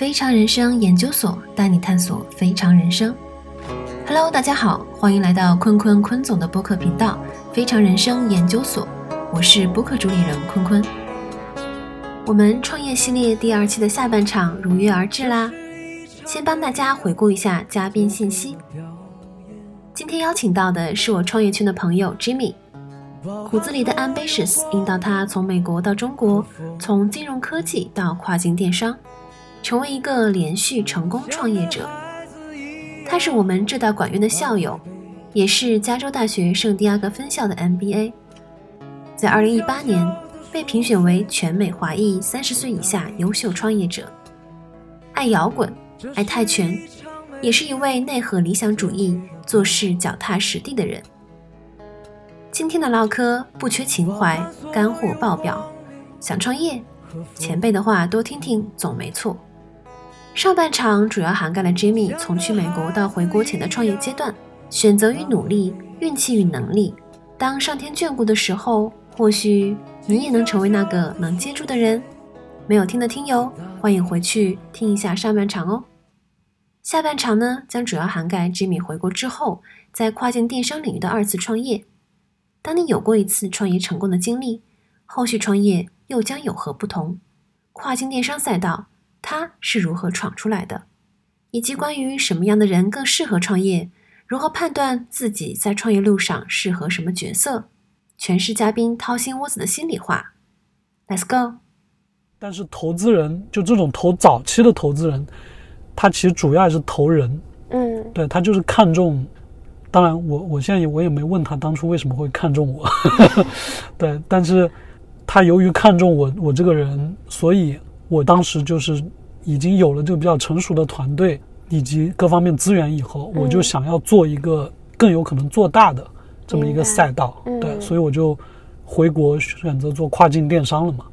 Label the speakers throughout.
Speaker 1: 非常人生研究所带你探索非常人生。Hello，大家好，欢迎来到坤坤坤总的播客频道《非常人生研究所》，我是播客主理人坤坤。我们创业系列第二期的下半场如约而至啦，先帮大家回顾一下嘉宾信息。今天邀请到的是我创业圈的朋友 Jimmy，骨子里的 ambitious 引导他从美国到中国，从金融科技到跨境电商。成为一个连续成功创业者。他是我们浙大管院的校友，也是加州大学圣地亚哥分校的 MBA。在2018年被评选为全美华裔三十岁以下优秀创业者。爱摇滚，爱泰拳，也是一位内核理想主义、做事脚踏实地的人。今天的唠嗑不缺情怀，干货爆表。想创业，前辈的话多听听，总没错。上半场主要涵盖了 Jimmy 从去美国到回国前的创业阶段，选择与努力，运气与能力。当上天眷顾的时候，或许你也能成为那个能接住的人。没有听的听友，欢迎回去听一下上半场哦。下半场呢，将主要涵盖 Jimmy 回国之后在跨境电商领域的二次创业。当你有过一次创业成功的经历，后续创业又将有何不同？跨境电商赛道。他是如何闯出来的，以及关于什么样的人更适合创业，如何判断自己在创业路上适合什么角色，全是嘉宾掏心窝子的心里话。Let's go。
Speaker 2: 但是投资人就这种投早期的投资人，他其实主要还是投人。
Speaker 3: 嗯，
Speaker 2: 对他就是看中。当然，我我现在我也没问他当初为什么会看中我。对，但是他由于看中我我这个人，所以。我当时就是已经有了这个比较成熟的团队以及各方面资源以后，我就想要做一个更有可能做大的这么一个赛道，对，所以我就回国选择做跨境电商了嘛。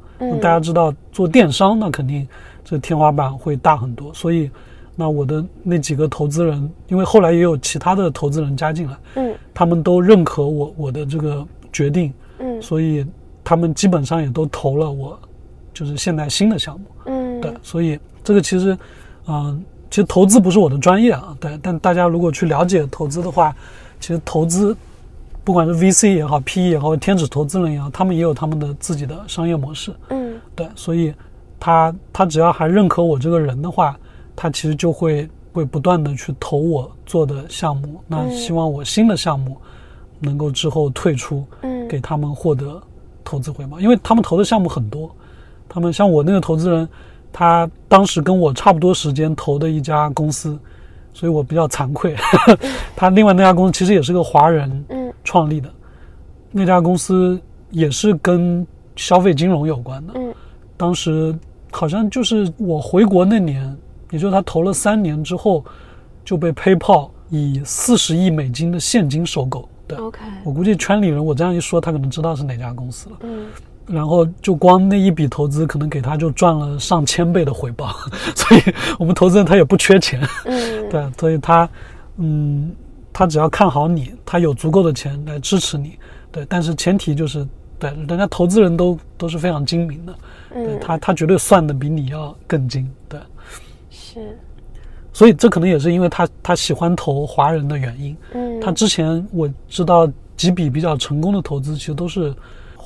Speaker 2: 大家知道做电商那肯定这天花板会大很多，所以那我的那几个投资人，因为后来也有其他的投资人加进来，
Speaker 3: 嗯，
Speaker 2: 他们都认可我我的这个决定，
Speaker 3: 嗯，
Speaker 2: 所以他们基本上也都投了我。就是现在新的项目，
Speaker 3: 嗯，
Speaker 2: 对，所以这个其实，嗯，其实投资不是我的专业啊，对，但大家如果去了解投资的话，其实投资，不管是 VC 也好，PE 也好，天使投资人也好，他们也有他们的自己的商业模式，
Speaker 3: 嗯，
Speaker 2: 对，所以他他只要还认可我这个人的话，他其实就会会不断的去投我做的项目，那希望我新的项目能够之后退出，
Speaker 3: 嗯，
Speaker 2: 给他们获得投资回报，因为他们投的项目很多。他们像我那个投资人，他当时跟我差不多时间投的一家公司，所以我比较惭愧。他另外那家公司其实也是个华人创立的，那家公司也是跟消费金融有关的。嗯当时好像就是我回国那年，也就是他投了三年之后，就被 PayPal 以四十亿美金的现金收购。对
Speaker 3: ，OK，
Speaker 2: 我估计圈里人我这样一说，他可能知道是哪家公司了。
Speaker 3: 嗯。
Speaker 2: 然后就光那一笔投资，可能给他就赚了上千倍的回报，所以我们投资人他也不缺钱，
Speaker 3: 嗯，
Speaker 2: 对，所以他，嗯，他只要看好你，他有足够的钱来支持你，对，但是前提就是，对，人家投资人都都是非常精明的，对他他绝对算的比你要更精，对，
Speaker 3: 是，
Speaker 2: 所以这可能也是因为他他喜欢投华人的原因，
Speaker 3: 嗯，
Speaker 2: 他之前我知道几笔比较成功的投资，其实都是。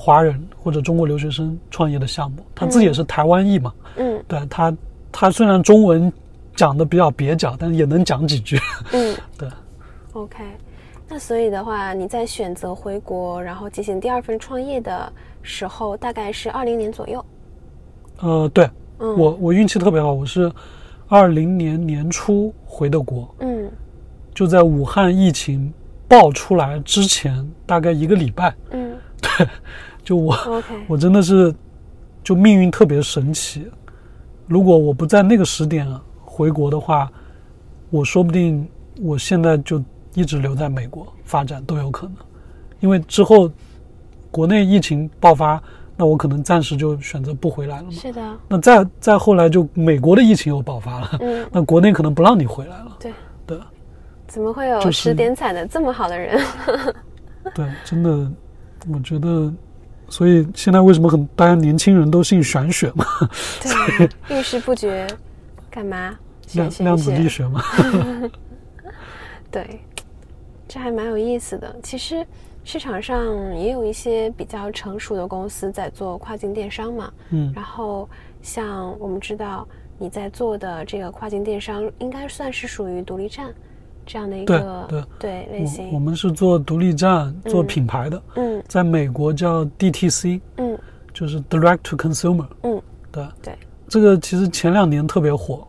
Speaker 2: 华人或者中国留学生创业的项目，他自己也是台湾裔嘛，
Speaker 3: 嗯，
Speaker 2: 对他，他虽然中文讲的比较蹩脚，但是也能讲几句，
Speaker 3: 嗯，
Speaker 2: 对
Speaker 3: ，OK，那所以的话，你在选择回国，然后进行第二份创业的时候，大概是二零年左右，
Speaker 2: 呃，对，我我运气特别好，我是二零年年初回的国，
Speaker 3: 嗯，
Speaker 2: 就在武汉疫情爆出来之前大概一个礼拜，
Speaker 3: 嗯，
Speaker 2: 对。就我 我真的是，就命运特别神奇。如果我不在那个时点回国的话，我说不定我现在就一直留在美国发展都有可能。因为之后国内疫情爆发，那我可能暂时就选择不回来了嘛。
Speaker 3: 是的。
Speaker 2: 那再再后来，就美国的疫情又爆发了，
Speaker 3: 嗯，
Speaker 2: 那国内可能不让你回来了。
Speaker 3: 对
Speaker 2: 对。
Speaker 3: 怎么会有十点彩的这么好的人？
Speaker 2: 对，真的，我觉得。所以现在为什么很大家年轻人都信玄学嘛？
Speaker 3: 对，遇事不决，干嘛？
Speaker 2: 量子力学嘛。
Speaker 3: 对，这还蛮有意思的。其实市场上也有一些比较成熟的公司在做跨境电商嘛。
Speaker 2: 嗯
Speaker 3: 然后像我们知道你在做的这个跨境电商，应该算是属于独立站这样的一
Speaker 2: 对
Speaker 3: 个
Speaker 2: 对
Speaker 3: 类
Speaker 2: 我我。们是做独立站、做
Speaker 3: 嗯。
Speaker 2: 品牌的，
Speaker 3: 嗯。
Speaker 2: 在美国叫 DTC，
Speaker 3: 嗯。
Speaker 2: 就是 Direct to Consumer。
Speaker 3: 嗯，
Speaker 2: 对，
Speaker 3: 对，
Speaker 2: 这个其实前两年特别火，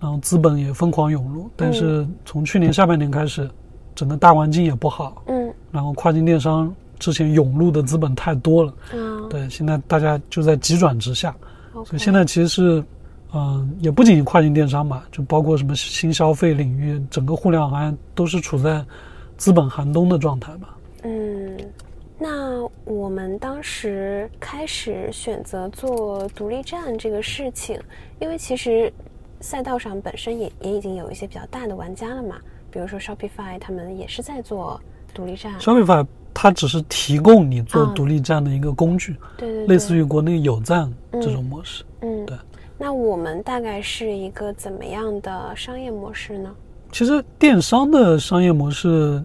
Speaker 2: 然后资本也疯狂涌入，但是从去年下半年开始，整个大环境也不好，
Speaker 3: 嗯。
Speaker 2: 然后跨境电商之前涌入的资本太多了，
Speaker 3: 嗯，
Speaker 2: 对，现在大家就在急转直下。所以现在其实是，嗯、也不仅仅跨境电商嘛，就包括什么新消费领域，整个互联网行业都是处在资本寒冬的状态吧。
Speaker 3: 嗯，那我们当时开始选择做独立站这个事情，因为其实赛道上本身也也已经有一些比较大的玩家了嘛，比如说 Shopify 他们也是在做独立站
Speaker 2: ，Shopify 它只是提供你做
Speaker 3: 嗯
Speaker 2: 独立站的一个工具，
Speaker 3: 对对对，
Speaker 2: 类似于国内有站这种模式。
Speaker 3: 嗯
Speaker 2: 对。
Speaker 3: 那我们大概是一个怎么样的商业模式呢？
Speaker 2: 其实电商的商业模式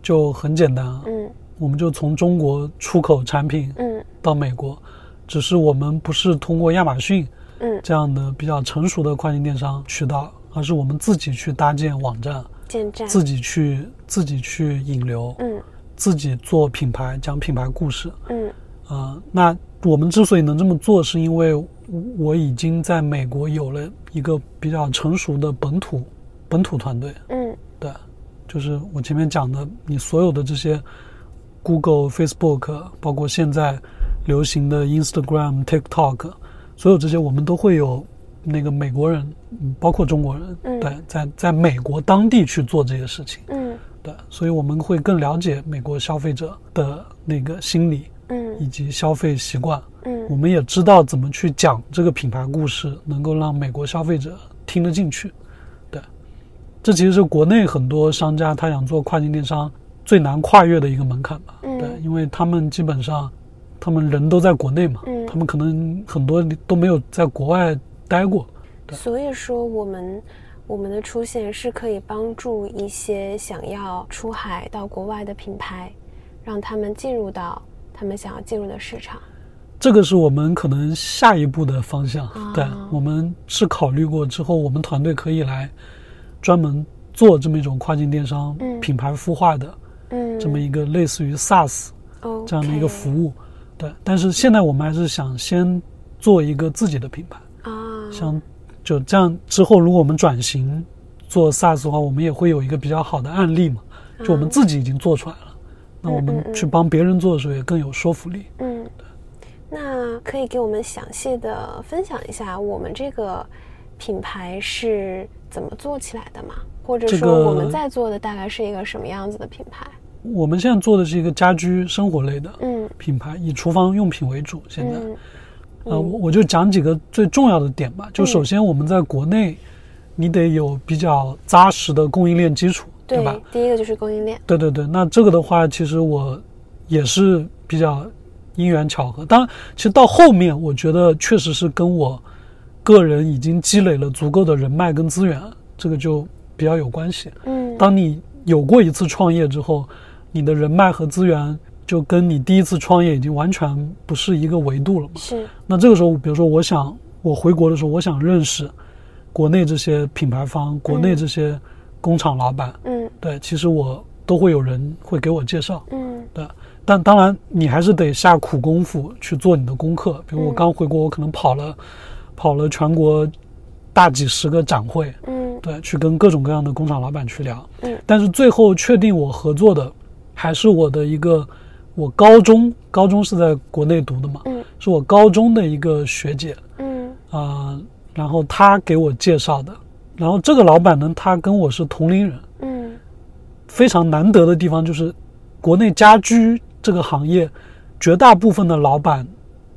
Speaker 2: 就很简单啊，
Speaker 3: 嗯。
Speaker 2: 我们就从中国出口产品
Speaker 3: 嗯。
Speaker 2: 到美国，只是我们不是通过亚马逊
Speaker 3: 嗯，
Speaker 2: 这样的比较成熟的跨境电商渠道，而是我们自己去搭建网站，
Speaker 3: 建站，
Speaker 2: 自己去自己去引流，
Speaker 3: 嗯。
Speaker 2: 自己做品牌，讲品牌故事。
Speaker 3: 嗯。
Speaker 2: 啊、那我们之所以能这么做，是因为我已经在美国有了一个比较成熟的本土本土团队。
Speaker 3: 嗯
Speaker 2: 对，就是我前面讲的，你所有的这些 Google、Facebook，包括现在流行的 Instagram、TikTok，所有这些我们都会有那个美国人，嗯包括中国人，
Speaker 3: 嗯
Speaker 2: 对，在在美国当地去做这些事情。
Speaker 3: 嗯
Speaker 2: 对，所以我们会更了解美国消费者的那个心理以
Speaker 3: 嗯
Speaker 2: 及消费习惯。嗯我
Speaker 3: 嗯
Speaker 2: 们也知道怎么去讲这个品牌故事，能够让美国消费者听得进去。对，这其实是国内很多商家他想做跨境电商最难跨越的一个门槛吧。
Speaker 3: 嗯
Speaker 2: 对，因为他们基本上他们人都在国内嘛，
Speaker 3: 嗯
Speaker 2: 他们可能很多都没有在国外待过。
Speaker 3: 对所以说，我们我们的出现是可以帮助一些想要出海到国外的品牌，让他们进入到他们想要进入的市场。
Speaker 2: 这个是我们可能下一步的方向。
Speaker 3: 啊
Speaker 2: 对，我们是考虑过之后，我们团队可以来专门做这么一种跨境电商
Speaker 3: 嗯
Speaker 2: 品牌孵化的
Speaker 3: 嗯，
Speaker 2: 这么一个类似于 SaaS
Speaker 3: 哦
Speaker 2: 这样的一个服务。对，但是现在我们还是想先做一个自己的品牌，
Speaker 3: 啊，
Speaker 2: 像就这样之后，如果我们转型做 SaaS 的话，我们也会有一个比较好的案例嘛，就我们自己已经做出来了，那我们去帮别人做的时候也更有说服力。
Speaker 3: 嗯，那可以给我们详细的分享一下我们这个品牌是怎么做起来的吗？或者说我们在做的大概是一个什么样子的品牌？
Speaker 2: 我们现在做的是一个家居生活类的
Speaker 3: 嗯
Speaker 2: 品牌，以厨房用品为主。现在，
Speaker 3: 嗯
Speaker 2: 呃，我我就讲几个最重要的点吧。就首先我们在国内，你得有比较扎实的供应链基础，对吧？
Speaker 3: 第一个就是供应链。
Speaker 2: 对对对，那这个的话，其实我也是比较因缘巧合。当然，其实到后面，我觉得确实是跟我个人已经积累了足够的人脉跟资源，这个就比较有关系。
Speaker 3: 嗯
Speaker 2: 当你有过一次创业之后，你的人脉和资源就跟你第一次创业已经完全不是一个维度了嘛。
Speaker 3: 是
Speaker 2: 那这个时候，比如说，我想我回国的时候，我想认识国内这些品牌方、国内这些工厂老板，
Speaker 3: 嗯
Speaker 2: 对，其实我都会有人会给我介绍，
Speaker 3: 嗯
Speaker 2: 对。但当然，你还是得下苦功夫去做你的功课。比如我
Speaker 3: 嗯
Speaker 2: 刚回国，我可能跑了跑了全国大几十个展会，
Speaker 3: 嗯
Speaker 2: 对，去跟各种各样的工厂老板去聊。
Speaker 3: 嗯
Speaker 2: 但是最后确定我合作的，还是我的一个我高中高中是在国内读的嘛，
Speaker 3: 嗯
Speaker 2: 是我高中的一个学姐
Speaker 3: 嗯
Speaker 2: 啊、然后她给我介绍的。然后这个老板呢，他跟我是同龄人，
Speaker 3: 嗯
Speaker 2: 非常难得的地方就是，国内家居这个行业，绝大部分的老板，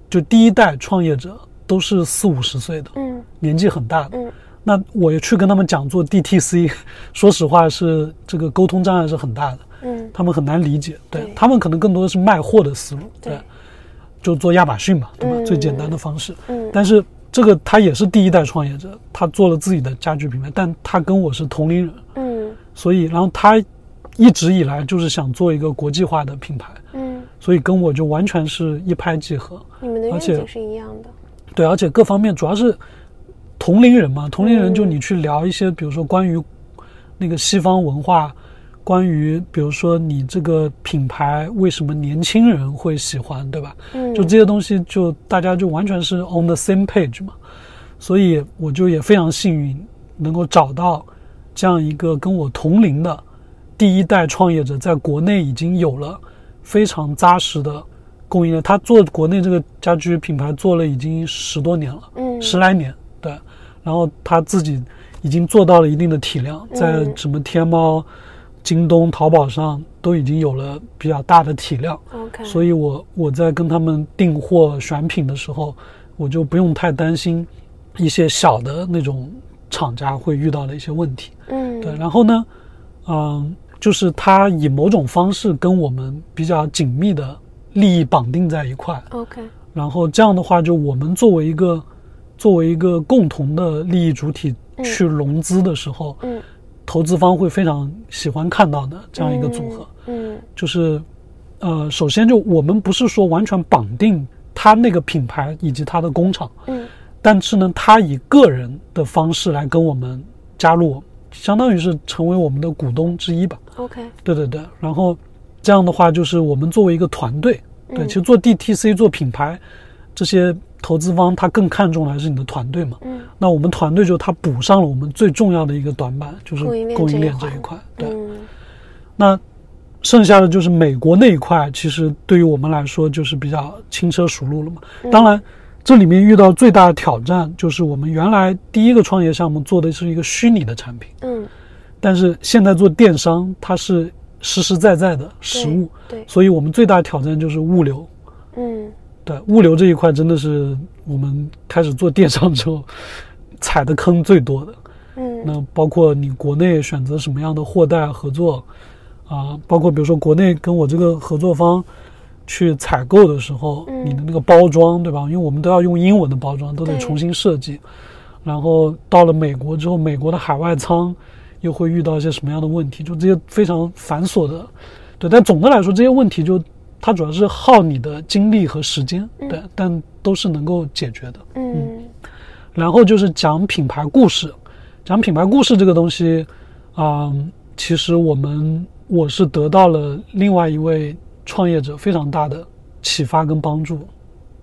Speaker 2: 就第一代创业者都是四五十岁的，
Speaker 3: 嗯
Speaker 2: 年纪很大的。
Speaker 3: 嗯
Speaker 2: 那我也去跟他们讲做 DTC，说实话是这个沟通障碍是很大的，
Speaker 3: 嗯
Speaker 2: 他们很难理解。对
Speaker 3: 对
Speaker 2: 他们可能更多的是卖货的思路，
Speaker 3: 对
Speaker 2: 就做亚马逊嘛，对吧？
Speaker 3: 嗯
Speaker 2: 最简单的方式。
Speaker 3: 嗯
Speaker 2: 但是这个他也是第一代创业者，他做了自己的家居品牌，但他跟我是同龄人，
Speaker 3: 嗯
Speaker 2: 所以然后他一直以来就是想做一个国际化的品牌，
Speaker 3: 嗯，
Speaker 2: 所以跟我就完全是一拍即合。
Speaker 3: 你们的愿景是一样的。
Speaker 2: 对，而且各方面主要是同龄人嘛，同龄人就
Speaker 3: 嗯
Speaker 2: 你去聊一些，比如说关于那个西方文化，关于比如说你这个品牌为什么年轻人会喜欢，对吧？
Speaker 3: 嗯，
Speaker 2: 就这些东西，就大家就完全是 on the same page 嘛，所以我就也非常幸运能够找到这样一个跟我同龄的第一代创业者，在国内已经有了非常扎实的供应链。他做国内这个家居品牌做了已经十多年了，
Speaker 3: 嗯。
Speaker 2: 十来年，对，然后他自己已经做到了一定的体量，在
Speaker 3: 嗯。
Speaker 2: 什么天猫、京东、淘宝上都已经有了比较大的体量。
Speaker 3: OK，
Speaker 2: 所以我我在跟他们订货选品的时候，我就不用太担心一些小的那种厂家会遇到的一些问题。
Speaker 3: 嗯。
Speaker 2: 对，然后呢，嗯，就是他以某种方式跟我们比较紧密的利益绑定在一块
Speaker 3: ，OK，
Speaker 2: 然后这样的话，就我们作为一个作为一个共同的利益主体去融资的时候，
Speaker 3: 嗯
Speaker 2: 投资方会非常喜欢看到的这样一个组合。
Speaker 3: 嗯
Speaker 2: 就是，呃，首先就我们不是说完全绑定他那个品牌以及他的工厂，
Speaker 3: 嗯。
Speaker 2: 但是呢，他以个人的方式来跟我们加入，相当于是成为我们的股东之一吧。
Speaker 3: OK，
Speaker 2: 对对对，然后这样的话，就是我们作为一个团队，对，
Speaker 3: 嗯。
Speaker 2: 其实做 DTC 做品牌，这些投资方他更看重的还是你的团队嘛。
Speaker 3: 嗯。
Speaker 2: 那我们团队就他补上了我们最重要的一个短板，就是
Speaker 3: 供应链这一
Speaker 2: 块。对，
Speaker 3: 嗯。
Speaker 2: 那剩下的就是美国那一块，其实对于我们来说就是比较轻车熟路了嘛。当然，这里面遇到最大的挑战就是我们原来第一个创业项目做的是一个虚拟的产品，
Speaker 3: 嗯，
Speaker 2: 但是现在做电商，它是实实在在的实物，
Speaker 3: 对，
Speaker 2: 所以我们最大的挑战就是物流。
Speaker 3: 嗯
Speaker 2: 对，物流这一块真的是我们开始做电商之后踩的坑最多的。
Speaker 3: 嗯
Speaker 2: 那包括你国内选择什么样的货代合作啊，包括比如说国内跟我这个合作方去采购的时候，
Speaker 3: 嗯
Speaker 2: 你的那个包装对吧？因为我们都要用英文的包装，都得重新设计。然后到了美国之后，美国的海外仓又会遇到一些什么样的问题？就这些非常繁琐的，对。但总的来说，这些问题就它主要是耗你的精力和时间，对，但都是能够解决的。
Speaker 3: 嗯
Speaker 2: 然后就是讲品牌故事，讲品牌故事这个东西，啊、其实我们我是得到了另外一位创业者非常大的启发跟帮助。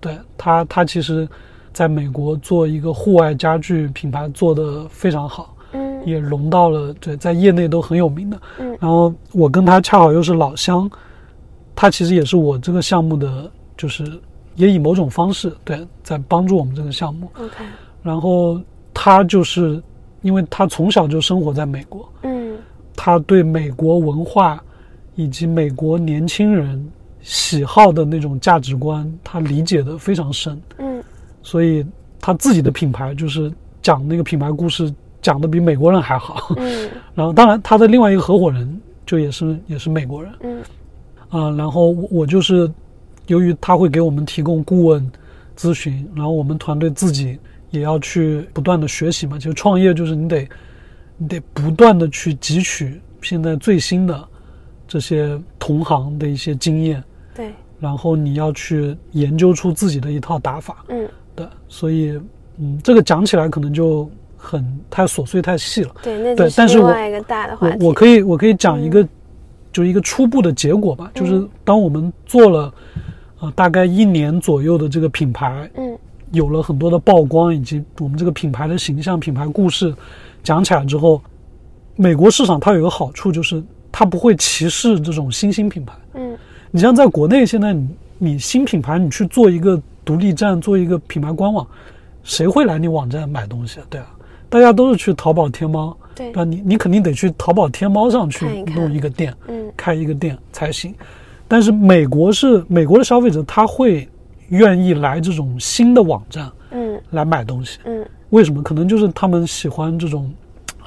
Speaker 2: 对他，他其实在美国做一个户外家具品牌做得非常好，
Speaker 3: 嗯
Speaker 2: 也融到了对在业内都很有名的。
Speaker 3: 嗯
Speaker 2: 然后我跟他恰好又是老乡，他其实也是我这个项目的，就是也以某种方式对在帮助我们这个项目。
Speaker 3: OK，
Speaker 2: 然后他就是因为他从小就生活在美国，
Speaker 3: 嗯。
Speaker 2: 他对美国文化以及美国年轻人喜好的那种价值观，他理解的非常深，
Speaker 3: 嗯。
Speaker 2: 所以他自己的品牌就是讲那个品牌故事讲的比美国人还好。
Speaker 3: 嗯。
Speaker 2: 然后当然他的另外一个合伙人就也是也是美国人，
Speaker 3: 嗯
Speaker 2: 啊、然后我我就是由于他会给我们提供顾问咨询，然后我们团队自己也要去不断的学习嘛。其实创业就是你得你得不断的去汲取现在最新的这些同行的一些经验，
Speaker 3: 对，
Speaker 2: 然后你要去研究出自己的一套打法。
Speaker 3: 嗯
Speaker 2: 对，所以嗯，这个讲起来可能就很太琐碎太细了。
Speaker 3: 对，那
Speaker 2: 对但是我
Speaker 3: 另外一个大的话题。
Speaker 2: 我我可以我可以讲一个，就是一个初步的结果吧，就是当我们做了呃大概一年左右的这个品牌，
Speaker 3: 嗯
Speaker 2: 有了很多的曝光，以及我们这个品牌的形象、品牌故事讲起来之后，美国市场它有一个好处就是它不会歧视这种新兴品牌。
Speaker 3: 嗯
Speaker 2: 你像在国内现在你你新品牌你去做一个独立站，做一个品牌官网，谁会来你网站买东西啊？对啊，大家都是去淘宝、天猫。
Speaker 3: 对
Speaker 2: 对吧？你你肯定得去淘宝、天猫上去
Speaker 3: 看一看
Speaker 2: 弄一个店，
Speaker 3: 嗯
Speaker 2: 开一个店才行。但是美国是美国的消费者，他会愿意来这种新的网站
Speaker 3: 嗯
Speaker 2: 来买东西。
Speaker 3: 嗯
Speaker 2: 为什么？可能就是他们喜欢这种，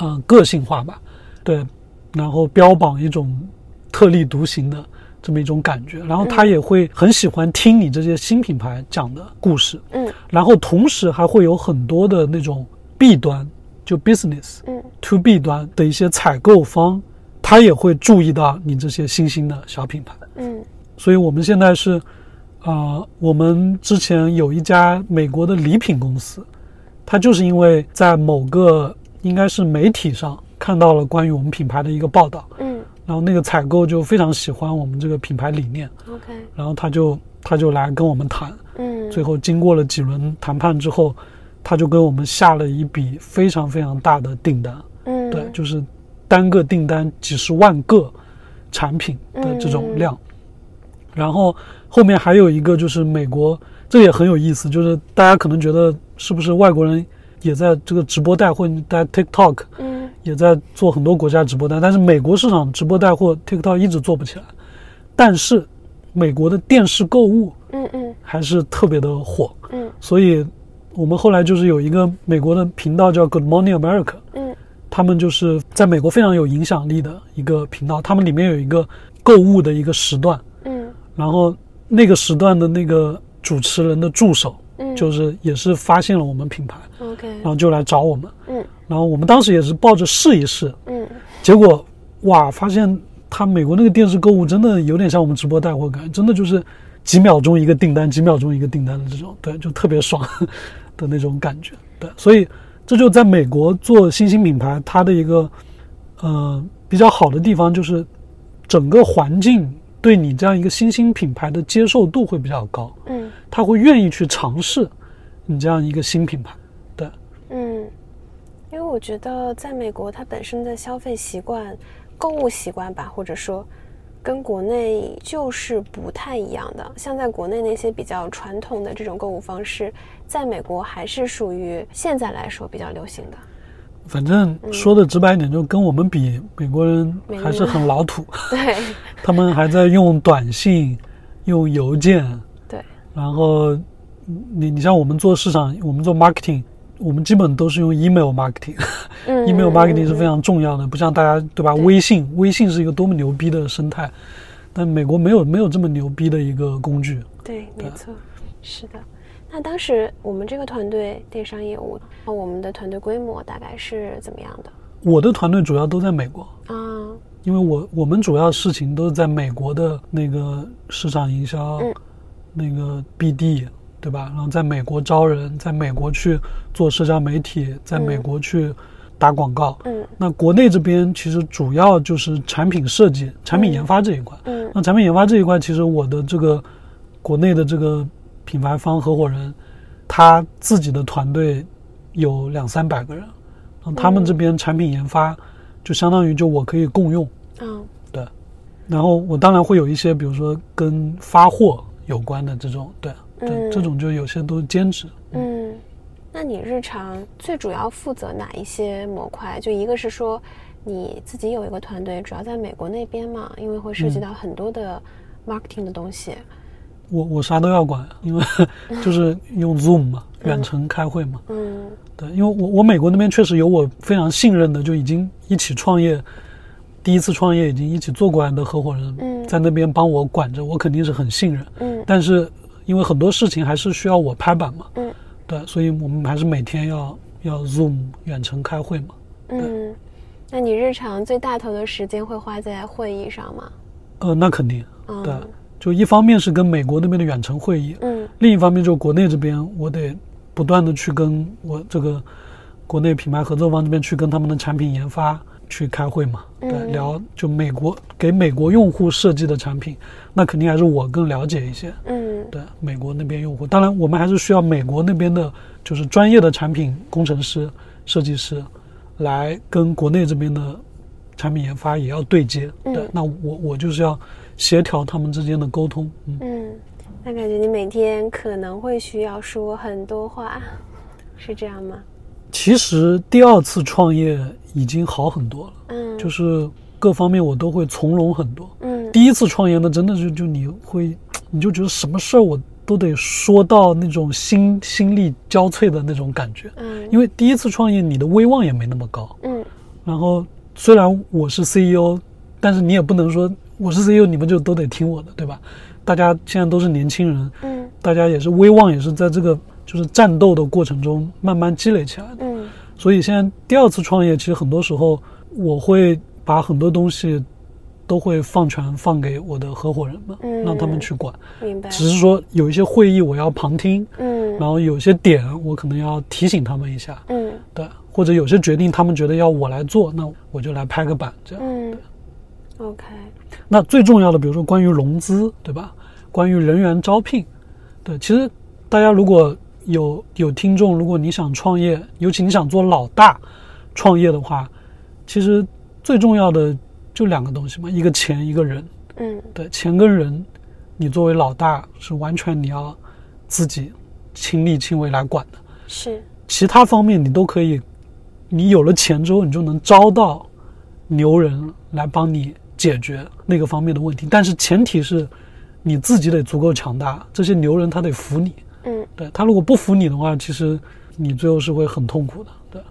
Speaker 2: 嗯、个性化吧，对，然后标榜一种特立独行的这么一种感觉。然后他也会很喜欢听你这些新品牌讲的故事，
Speaker 3: 嗯
Speaker 2: 然后同时还会有很多的那种弊端，就 business
Speaker 3: 嗯。
Speaker 2: to B 端的一些采购方，他也会注意到你这些新兴的小品牌。
Speaker 3: 嗯。
Speaker 2: 所以我们现在是，呃，我们之前有一家美国的礼品公司，他就是因为在某个应该是媒体上看到了关于我们品牌的一个报道，
Speaker 3: 嗯。
Speaker 2: 然后那个采购就非常喜欢我们这个品牌理念
Speaker 3: ，，OK，
Speaker 2: 然后他就他就来跟我们谈，
Speaker 3: 嗯，
Speaker 2: 最后经过了几轮谈判之后，他就跟我们下了一笔非常非常大的订单，
Speaker 3: 嗯。
Speaker 2: 对，就是单个订单几十万个产品的这种量。然后后面还有一个就是美国，这也很有意思，就是大家可能觉得是不是外国人也在这个直播带货，在 TikTok
Speaker 3: 嗯。
Speaker 2: 也在做很多国家直播带，但是美国市场直播带货 TikTok 一直做不起来，但是美国的电视购物
Speaker 3: 嗯嗯。
Speaker 2: 还是特别的火，
Speaker 3: 嗯。
Speaker 2: 所以我们后来就是有一个美国的频道叫 Good Morning America，
Speaker 3: 嗯。
Speaker 2: 他们就是在美国非常有影响力的一个频道，他们里面有一个购物的一个时段，
Speaker 3: 嗯。
Speaker 2: 然后那个时段的那个主持人的助手，
Speaker 3: 嗯，
Speaker 2: 就是也是发现了我们品牌
Speaker 3: ，OK，
Speaker 2: 然后就来找我们，
Speaker 3: 嗯。
Speaker 2: 然后我们当时也是抱着试一试，
Speaker 3: 嗯。
Speaker 2: 结果哇，发现他美国那个电视购物真的有点像我们直播带货感，真的就是几秒钟一个订单，几秒钟一个订单的这种，对，就特别爽的那种感觉，对，所以这就在美国做新兴品牌，它的一个呃比较好的地方就是整个环境对你这样一个新兴品牌的接受度会比较高，
Speaker 3: 嗯。
Speaker 2: 他会愿意去尝试你这样一个新品牌，对，
Speaker 3: 嗯，因为我觉得在美国，它本身的消费习惯、购物习惯吧，或者说跟国内就是不太一样的。像在国内那些比较传统的这种购物方式，在美国还是属于现在来说比较流行的。
Speaker 2: 反正说的直白一点，就跟我们比，美国人还是很老土。
Speaker 3: 对
Speaker 2: 他们还在用短信、用邮件，
Speaker 3: 对，
Speaker 2: 然后你你像我们做市场，我们做 marketing，我们基本都是用 email marketing，email
Speaker 3: 嗯
Speaker 2: marketing 是非常重要的，不像大家对吧？微信，微信是一个多么牛逼的生态，但美国没有没有这么牛逼的一个工具。
Speaker 3: 对，没错，是的。那当时我们这个团队电商业务，我们的团队规模大概是怎么样的？
Speaker 2: 我的团队主要都在美国，
Speaker 3: 啊，
Speaker 2: 因为我我们主要事情都是在美国的那个市场营销，
Speaker 3: 嗯
Speaker 2: 那个 BD，对吧？然后在美国招人，在美国去做社交媒体，在美国去打广告。
Speaker 3: 嗯
Speaker 2: 那国内这边其实主要就是产品设计、产品研发这一块。
Speaker 3: 嗯
Speaker 2: 那产品研发这一块，其实我的这个国内的这个品牌方合伙人，他自己的团队有两三百个人，然后他们这边产品研发就相当于就我可以共用，
Speaker 3: 嗯
Speaker 2: 对。然后我当然会有一些，比如说跟发货有关的这种，对对，
Speaker 3: 嗯
Speaker 2: 这种就有些都是兼职。
Speaker 3: 嗯，那你日常最主要负责哪一些模块？就一个是说你自己有一个团队，主要在美国那边嘛，因为会涉及到很多的 marketing 的东西。
Speaker 2: 我我啥都要管，因为 就是用 Zoom 嘛，远程开会嘛。
Speaker 3: 嗯
Speaker 2: 对，因为我我美国那边确实有我非常信任的，就已经一起创业，第一次创业已经一起做过来的合伙人，
Speaker 3: 嗯
Speaker 2: 在那边帮我管着，我肯定是很信任。
Speaker 3: 嗯
Speaker 2: 但是因为很多事情还是需要我拍板嘛，
Speaker 3: 嗯。
Speaker 2: 对，所以我们还是每天要要 Zoom 远程开会嘛。
Speaker 3: 嗯，那你日常最大头的时间会花在会议上吗？
Speaker 2: 呃，那肯定，
Speaker 3: 嗯
Speaker 2: 对，就一方面是跟美国那边的远程会议，
Speaker 3: 嗯。
Speaker 2: 另一方面就国内这边，我得不断的去跟我这个国内品牌合作方这边去跟他们的产品研发去开会嘛，对，
Speaker 3: 嗯。
Speaker 2: 聊就美国给美国用户设计的产品，那肯定还是我更了解一些，
Speaker 3: 嗯。
Speaker 2: 对美国那边用户，当然我们还是需要美国那边的，就是专业的产品工程师、设计师，来跟国内这边的产品研发也要对接，对
Speaker 3: 嗯，
Speaker 2: 那我我就是要协调他们之间的沟通，嗯。
Speaker 3: 嗯，那感觉你每天可能会需要说很多话，是这样吗？
Speaker 2: 其实第二次创业已经好很多了，
Speaker 3: 嗯，
Speaker 2: 就是各方面我都会从容很多。
Speaker 3: 嗯
Speaker 2: 第一次创业呢，真的就就你会，你就觉得什么事儿我都得说到那种心心力交瘁的那种感觉，
Speaker 3: 嗯，
Speaker 2: 因为第一次创业你的威望也没那么高。
Speaker 3: 嗯
Speaker 2: 然后虽然我是 CEO，但是你也不能说我是 CEO，你们就都得听我的，对吧？大家现在都是年轻人，
Speaker 3: 嗯
Speaker 2: 大家也是威望也是在这个就是战斗的过程中慢慢积累起来的。
Speaker 3: 嗯
Speaker 2: 所以现在第二次创业，其实很多时候我会把很多东西都会放权放给我的合伙人们，
Speaker 3: 嗯
Speaker 2: 让他们去管。
Speaker 3: 明白。
Speaker 2: 只是说有一些会议我要旁听，
Speaker 3: 嗯
Speaker 2: 然后有些点我可能要提醒他们一下，
Speaker 3: 嗯
Speaker 2: 对，或者有些决定他们觉得要我来做，那我就来拍个板这样。
Speaker 3: 嗯，OK，
Speaker 2: 那最重要的，比如说关于融资，对吧？关于人员招聘，对，其实大家如果有有听众，如果你想创业，尤其你想做老大创业的话，其实最重要的就两个东西嘛，一个钱，一个人。
Speaker 3: 嗯
Speaker 2: 对，钱跟人，你作为老大是完全你要自己亲力亲为来管的，
Speaker 3: 是，
Speaker 2: 其他方面你都可以，你有了钱之后，你就能招到牛人来帮你解决那个方面的问题。但是前提是你自己得足够强大，这些牛人他得服你。
Speaker 3: 嗯。
Speaker 2: 对他如果不服你的话，其实你最后是会很痛苦的。对，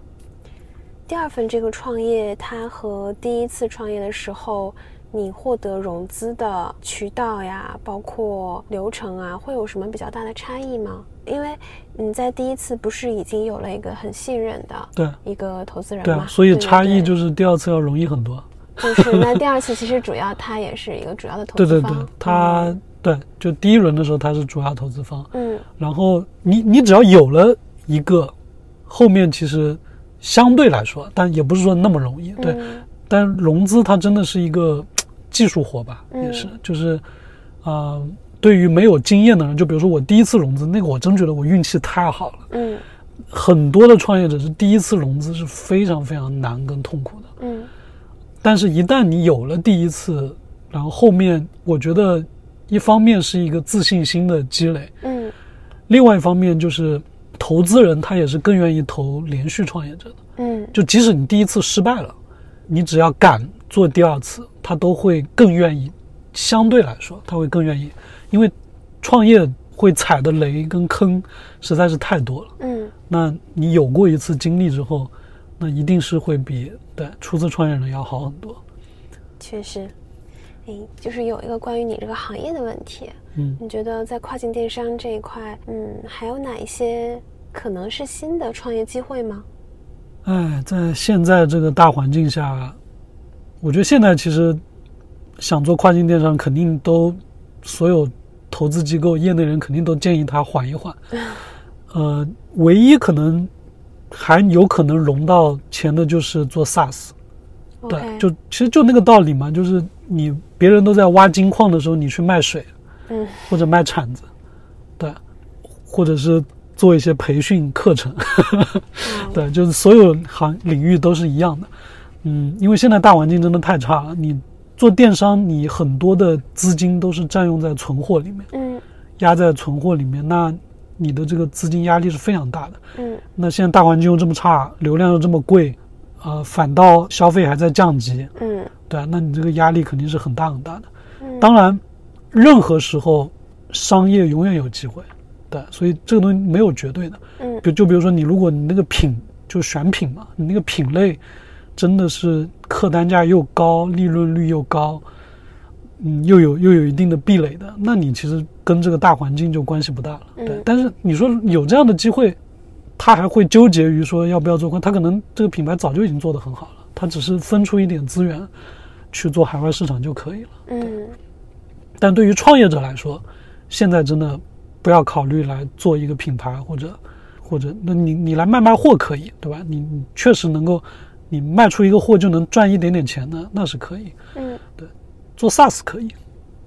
Speaker 3: 第二份这个创业，它和第一次创业的时候，你获得融资的渠道呀，包括流程啊，会有什么比较大的差异吗？因为你在第一次不是已经有了一个很信任的
Speaker 2: 对，
Speaker 3: 一个投资人嘛，
Speaker 2: 对啊，所以差异就是第二次要容易很多。
Speaker 3: 就是那第二次其实主要他也是一个主要的投资
Speaker 2: 对对对
Speaker 3: 资方，，
Speaker 2: 他对，就第一轮的时候他是主要投资方，
Speaker 3: 嗯
Speaker 2: 然后你你只要有了一个，后面其实相对来说，但也不是说那么容易，对。
Speaker 3: 嗯
Speaker 2: 但融资它真的是一个技术活吧，
Speaker 3: 嗯
Speaker 2: 也是，就是，啊，对于没有经验的人，就比如说我第一次融资，那个我真觉得我运气太好了。
Speaker 3: 嗯
Speaker 2: 很多的创业者是第一次融资是非常非常难跟痛苦的，
Speaker 3: 嗯
Speaker 2: 但是，一旦你有了第一次，然后后面，我觉得一方面是一个自信心的积累，
Speaker 3: 嗯
Speaker 2: 另外一方面就是投资人他也是更愿意投连续创业者的。
Speaker 3: 嗯
Speaker 2: 就即使你第一次失败了，你只要敢做第二次，他都会更愿意。相对来说，他会更愿意，因为创业会踩的雷跟坑实在是太多了。
Speaker 3: 嗯
Speaker 2: 那你有过一次经历之后，那一定是会比对初次创业人要好很多。
Speaker 3: 确实，哎，就是有一个关于你这个行业的问题，
Speaker 2: 嗯，
Speaker 3: 你觉得在跨境电商这一块，嗯，还有哪一些可能是新的创业机会吗？
Speaker 2: 哎，在现在这个大环境下，我觉得现在其实想做跨境电商，肯定都所有投资机构、业内人肯定都建议他缓一缓。呃，唯一可能还有可能融到钱的就是做 SaaS。对就其实就那个道理嘛，就是你别人都在挖金矿的时候，你去卖水，
Speaker 3: 嗯
Speaker 2: 或者卖铲子，对，或者是做一些培训课程。
Speaker 3: 嗯
Speaker 2: 对，就是所有行领域都是一样的。嗯，因为现在大环境真的太差了，你做电商，你很多的资金都是占用在存货里面，
Speaker 3: 嗯
Speaker 2: 压在存货里面，那你的这个资金压力是非常大的。
Speaker 3: 嗯
Speaker 2: 那现在大环境又这么差，流量又这么贵，呃，反倒消费还在降级，
Speaker 3: 嗯
Speaker 2: 对啊，那你这个压力肯定是很大很大的。
Speaker 3: 嗯，
Speaker 2: 当然，任何时候商业永远有机会，对，所以这个东西没有绝对的。
Speaker 3: 嗯
Speaker 2: 就就比如说你，如果你那个品就选品嘛，你那个品类真的是客单价又高，利润率又高，嗯，又有又有一定的壁垒的，那你其实跟这个大环境就关系不大了。对，
Speaker 3: 嗯
Speaker 2: 但是你说有这样的机会，他还会纠结于说要不要做宽，他可能这个品牌早就已经做得很好了，他只是分出一点资源去做海外市场就可以了。
Speaker 3: 嗯
Speaker 2: 但对于创业者来说，现在真的不要考虑来做一个品牌，或者或者那你你来卖卖货可以，对吧？你你确实能够，你卖出一个货就能赚一点点钱的，那是可以。
Speaker 3: 嗯对
Speaker 2: 做 SaaS 可以，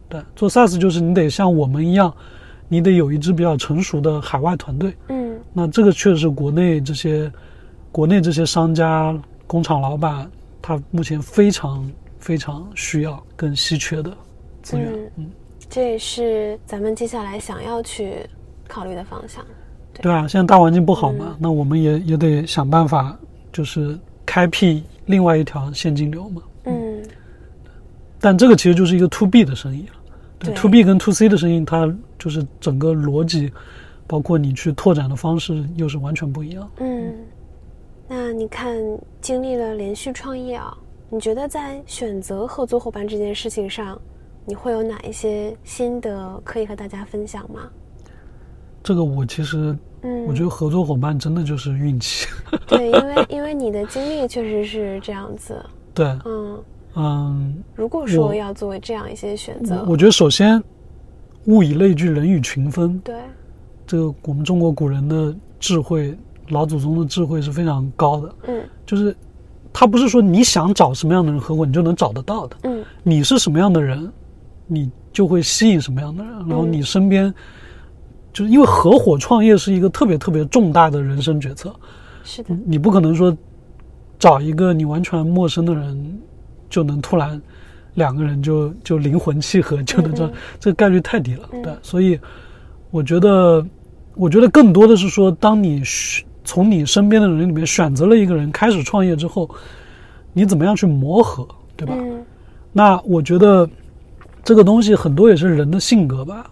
Speaker 2: 对，做 SaaS 就是你得像我们一样，你得有一支比较成熟的海外团队。
Speaker 3: 嗯
Speaker 2: 那这个确实是国内这些国内这些商家、工厂老板，他目前非常非常需要跟稀缺的资源。
Speaker 3: 嗯
Speaker 2: 嗯
Speaker 3: 这也是咱们接下来想要去考虑的方向。
Speaker 2: 对啊，现在大环境不好嘛，
Speaker 3: 嗯
Speaker 2: 那我们也也得想办法，就是开辟另外一条现金流嘛。
Speaker 3: 嗯
Speaker 2: 但这个其实就是一个 to B 的生意了。
Speaker 3: 对
Speaker 2: to B 跟 to C 的生意，它就是整个逻辑，包括你去拓展的方式，又是完全不一样。
Speaker 3: 嗯，那你看，经历了连续创业啊，你觉得在选择合作伙伴这件事情上，你会有哪一些心得可以和大家分享吗？
Speaker 2: 这个我其实，
Speaker 3: 嗯
Speaker 2: 我觉得合作伙伴真的就是运气。
Speaker 3: 对，因为因为你的经历确实是这样子，
Speaker 2: 对，
Speaker 3: 嗯，
Speaker 2: 嗯，
Speaker 3: 如果说要作为这样一些选择，
Speaker 2: 我我觉得首先，物以类聚，人以群分。
Speaker 3: 对，
Speaker 2: 这个我们中国古人的智慧，老祖宗的智慧是非常高的。
Speaker 3: 嗯
Speaker 2: 就是，他不是说你想找什么样的人合伙，你就能找得到的。
Speaker 3: 嗯
Speaker 2: 你是什么样的人，你就会吸引什么样的人。然后
Speaker 3: 嗯
Speaker 2: 你身边，就是因为合伙创业是一个特别特别重大的人生决策，
Speaker 3: 是的，
Speaker 2: 你不可能说找一个你完全陌生的人就能突然两个人就就灵魂契合，就能这
Speaker 3: 嗯嗯
Speaker 2: 这个概率太低了。
Speaker 3: 嗯
Speaker 2: 对，所以我觉得，我觉得更多的是说，当你选从你身边的人里面选择了一个人开始创业之后，你怎么样去磨合，对吧？
Speaker 3: 嗯
Speaker 2: 那我觉得这个东西很多也是人的性格吧，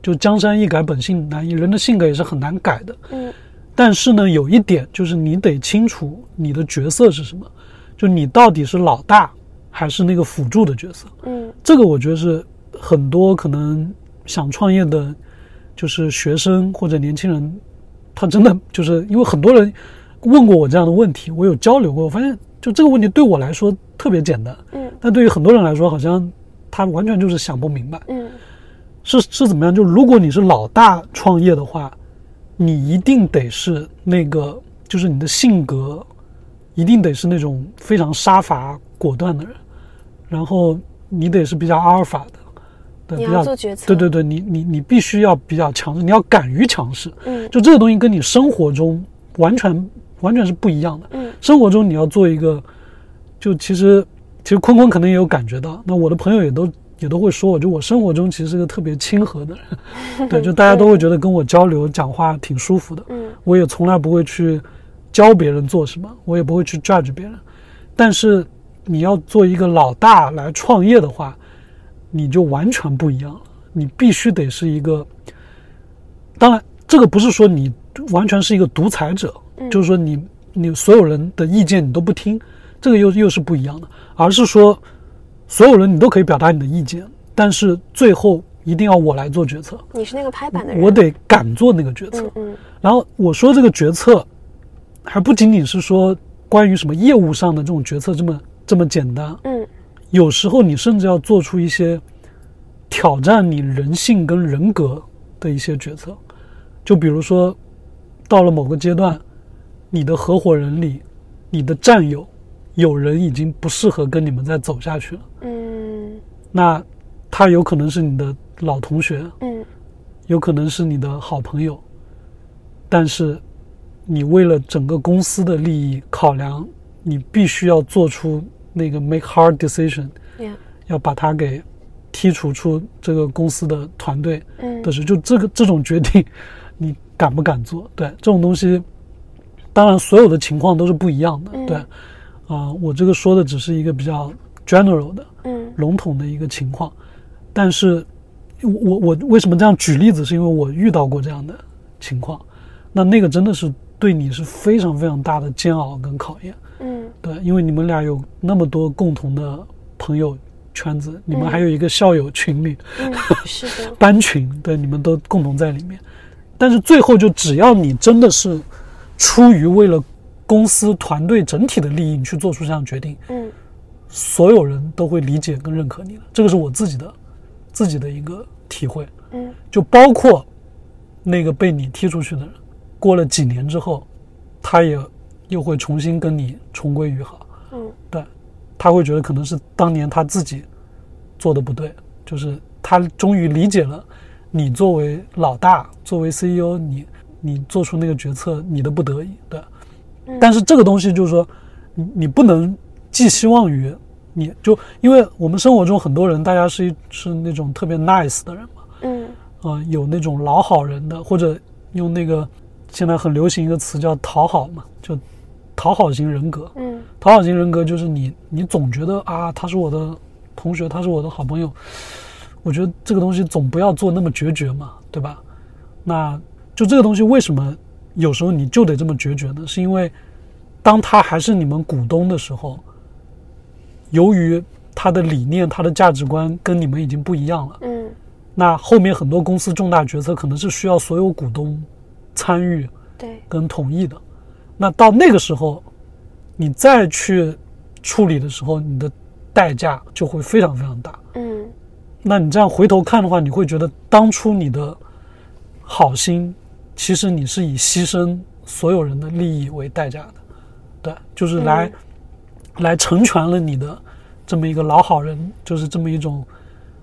Speaker 2: 就江山易改，本性难移，人的性格也是很难改的。
Speaker 3: 嗯
Speaker 2: 但是呢，有一点就是你得清楚你的角色是什么，就你到底是老大还是那个辅助的角色。
Speaker 3: 嗯
Speaker 2: 这个我觉得是很多可能想创业的，就是学生或者年轻人，他真的就是因为很多人问过我这样的问题，我有交流过，我发现就这个问题对我来说特别简单，
Speaker 3: 嗯
Speaker 2: 但对于很多人来说，好像他完全就是想不明白。
Speaker 3: 嗯
Speaker 2: 是是怎么样？就如果你是老大创业的话，你一定得是那个，就是你的性格，一定得是那种非常杀伐果断的人，然后你得是比较阿尔法的，对，
Speaker 3: 你要做决策。
Speaker 2: 对对对，你你你必须要比较强势，你要敢于强势。
Speaker 3: 嗯。
Speaker 2: 就这个东西跟你生活中完全完全是不一样的。
Speaker 3: 嗯。
Speaker 2: 生活中你要做一个，就其实其实坤坤可能也有感觉到，那我的朋友也都也都会说我，就我生活中其实是个特别亲和的人，对，就大家都会觉得跟我交流讲话挺舒服的，
Speaker 3: 嗯。
Speaker 2: 我也从来不会去教别人做什么，我也不会去 judge 别人，但是你要做一个老大来创业的话，你就完全不一样了，你必须得是一个，当然这个不是说你完全是一个独裁者，
Speaker 3: 嗯。
Speaker 2: 就是说你你所有人的意见你都不听，这个又又是不一样的，而是说所有人你都可以表达你的意见，但是最后一定要我来做决策，
Speaker 3: 你是那个拍板的人，
Speaker 2: 我得敢做那个决策。
Speaker 3: 嗯嗯。
Speaker 2: 然后我说这个决策，还不仅仅是说关于什么业务上的这种决策这么这么简单，
Speaker 3: 嗯
Speaker 2: 有时候你甚至要做出一些挑战你人性跟人格的一些决策，就比如说，到了某个阶段，你的合伙人里，你的战友，有人已经不适合跟你们再走下去了，
Speaker 3: 嗯。
Speaker 2: 那他有可能是你的老同学，
Speaker 3: 嗯。
Speaker 2: 有可能是你的好朋友，但是你为了整个公司的利益考量，你必须要做出那个 make hard decision，
Speaker 3: 呀
Speaker 2: 要把他给剔除出这个公司的团队
Speaker 3: 嗯
Speaker 2: 的时候，就这个这种决定，你敢不敢做？对这种东西，当然所有的情况都是不一样的。
Speaker 3: 嗯
Speaker 2: 对，啊、我这个说的只是一个比较 general 的
Speaker 3: 嗯
Speaker 2: 笼统的一个情况，但是我我为什么这样举例子？是因为我遇到过这样的情况，那那个真的是对你是非常非常大的煎熬跟考验。
Speaker 3: 嗯
Speaker 2: 对，因为你们俩有那么多共同的朋友圈子，你们
Speaker 3: 嗯
Speaker 2: 还有一个校友群里、
Speaker 3: 嗯，是的，
Speaker 2: 班群，对，你们都共同在里面。但是最后就只要你真的是出于为了公司团队整体的利益，你去做出这样决定，
Speaker 3: 嗯
Speaker 2: 所有人都会理解跟认可你的。这个是我自己的自己的一个体会，
Speaker 3: 嗯
Speaker 2: 就包括那个被你踢出去的人，过了几年之后，他也又会重新跟你重归于好。
Speaker 3: 嗯
Speaker 2: 对，他会觉得可能是当年他自己做的不对，就是他终于理解了你作为老大，作为 CEO，你你做出那个决策，你的不得已。对，
Speaker 3: 嗯
Speaker 2: 但是这个东西就是说，你你不能寄希望于你就，因为我们生活中很多人，大家是一是那种特别 nice 的人嘛，
Speaker 3: 嗯
Speaker 2: 啊、有那种老好人的，或者用那个现在很流行一个词叫讨好嘛，就讨好型人格。
Speaker 3: 嗯
Speaker 2: 讨好型人格就是你，你总觉得啊，他是我的同学，他是我的好朋友。我觉得这个东西总不要做那么决绝嘛，对吧？那就这个东西为什么有时候你就得这么决绝呢？是因为当他还是你们股东的时候，由于他的理念、他的价值观跟你们已经不一样了，
Speaker 3: 嗯
Speaker 2: 那后面很多公司重大决策可能是需要所有股东参与
Speaker 3: 对，
Speaker 2: 跟同意的。那到那个时候，你再去处理的时候，你的代价就会非常非常大。
Speaker 3: 嗯。
Speaker 2: 那你这样回头看的话，你会觉得当初你的好心，其实你是以牺牲所有人的利益为代价的，对，就是来、来成全了你的这么一个老好人，就是这么一种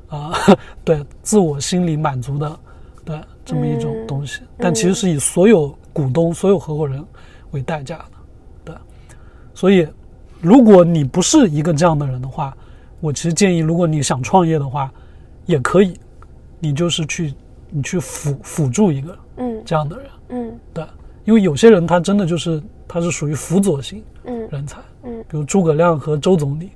Speaker 2: 啊、对自我心理满足的，对这么一种
Speaker 3: 嗯。
Speaker 2: 东西，但其实是以所有股东、所有合伙人为代价的，对，所以如果你不是一个这样的人的话，我其实建议，如果你想创业的话，也可以，你就是去你去辅辅助一个
Speaker 3: 嗯。
Speaker 2: 这样的人，
Speaker 3: 嗯。
Speaker 2: 对，因为有些人他真的就是他是属于辅佐型
Speaker 3: 嗯。
Speaker 2: 人才，
Speaker 3: 嗯。
Speaker 2: 比如诸葛亮和周总理，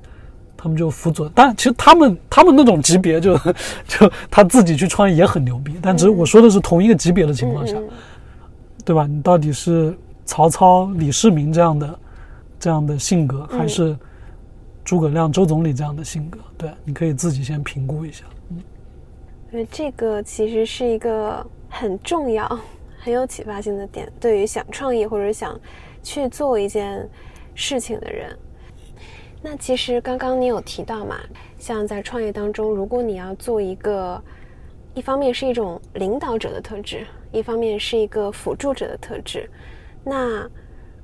Speaker 2: 他们就辅佐，但其实他们他们那种级别就 就他自己去创业也很牛逼，但只是我说的是同一个级别的情况下，
Speaker 3: 嗯。
Speaker 2: 对吧？你到底是曹操、李世民这样的这样的性格，
Speaker 3: 嗯
Speaker 2: 还是诸葛亮、周总理这样的性格？对，你可以自己先评估一下。
Speaker 3: 因为这个其实是一个很重要、很有启发性的点，对于想创业或者想去做一件事情的人。那其实刚刚你有提到嘛，像在创业当中，如果你要做一个，一方面是一种领导者的特质，一方面是一个辅助者的特质。那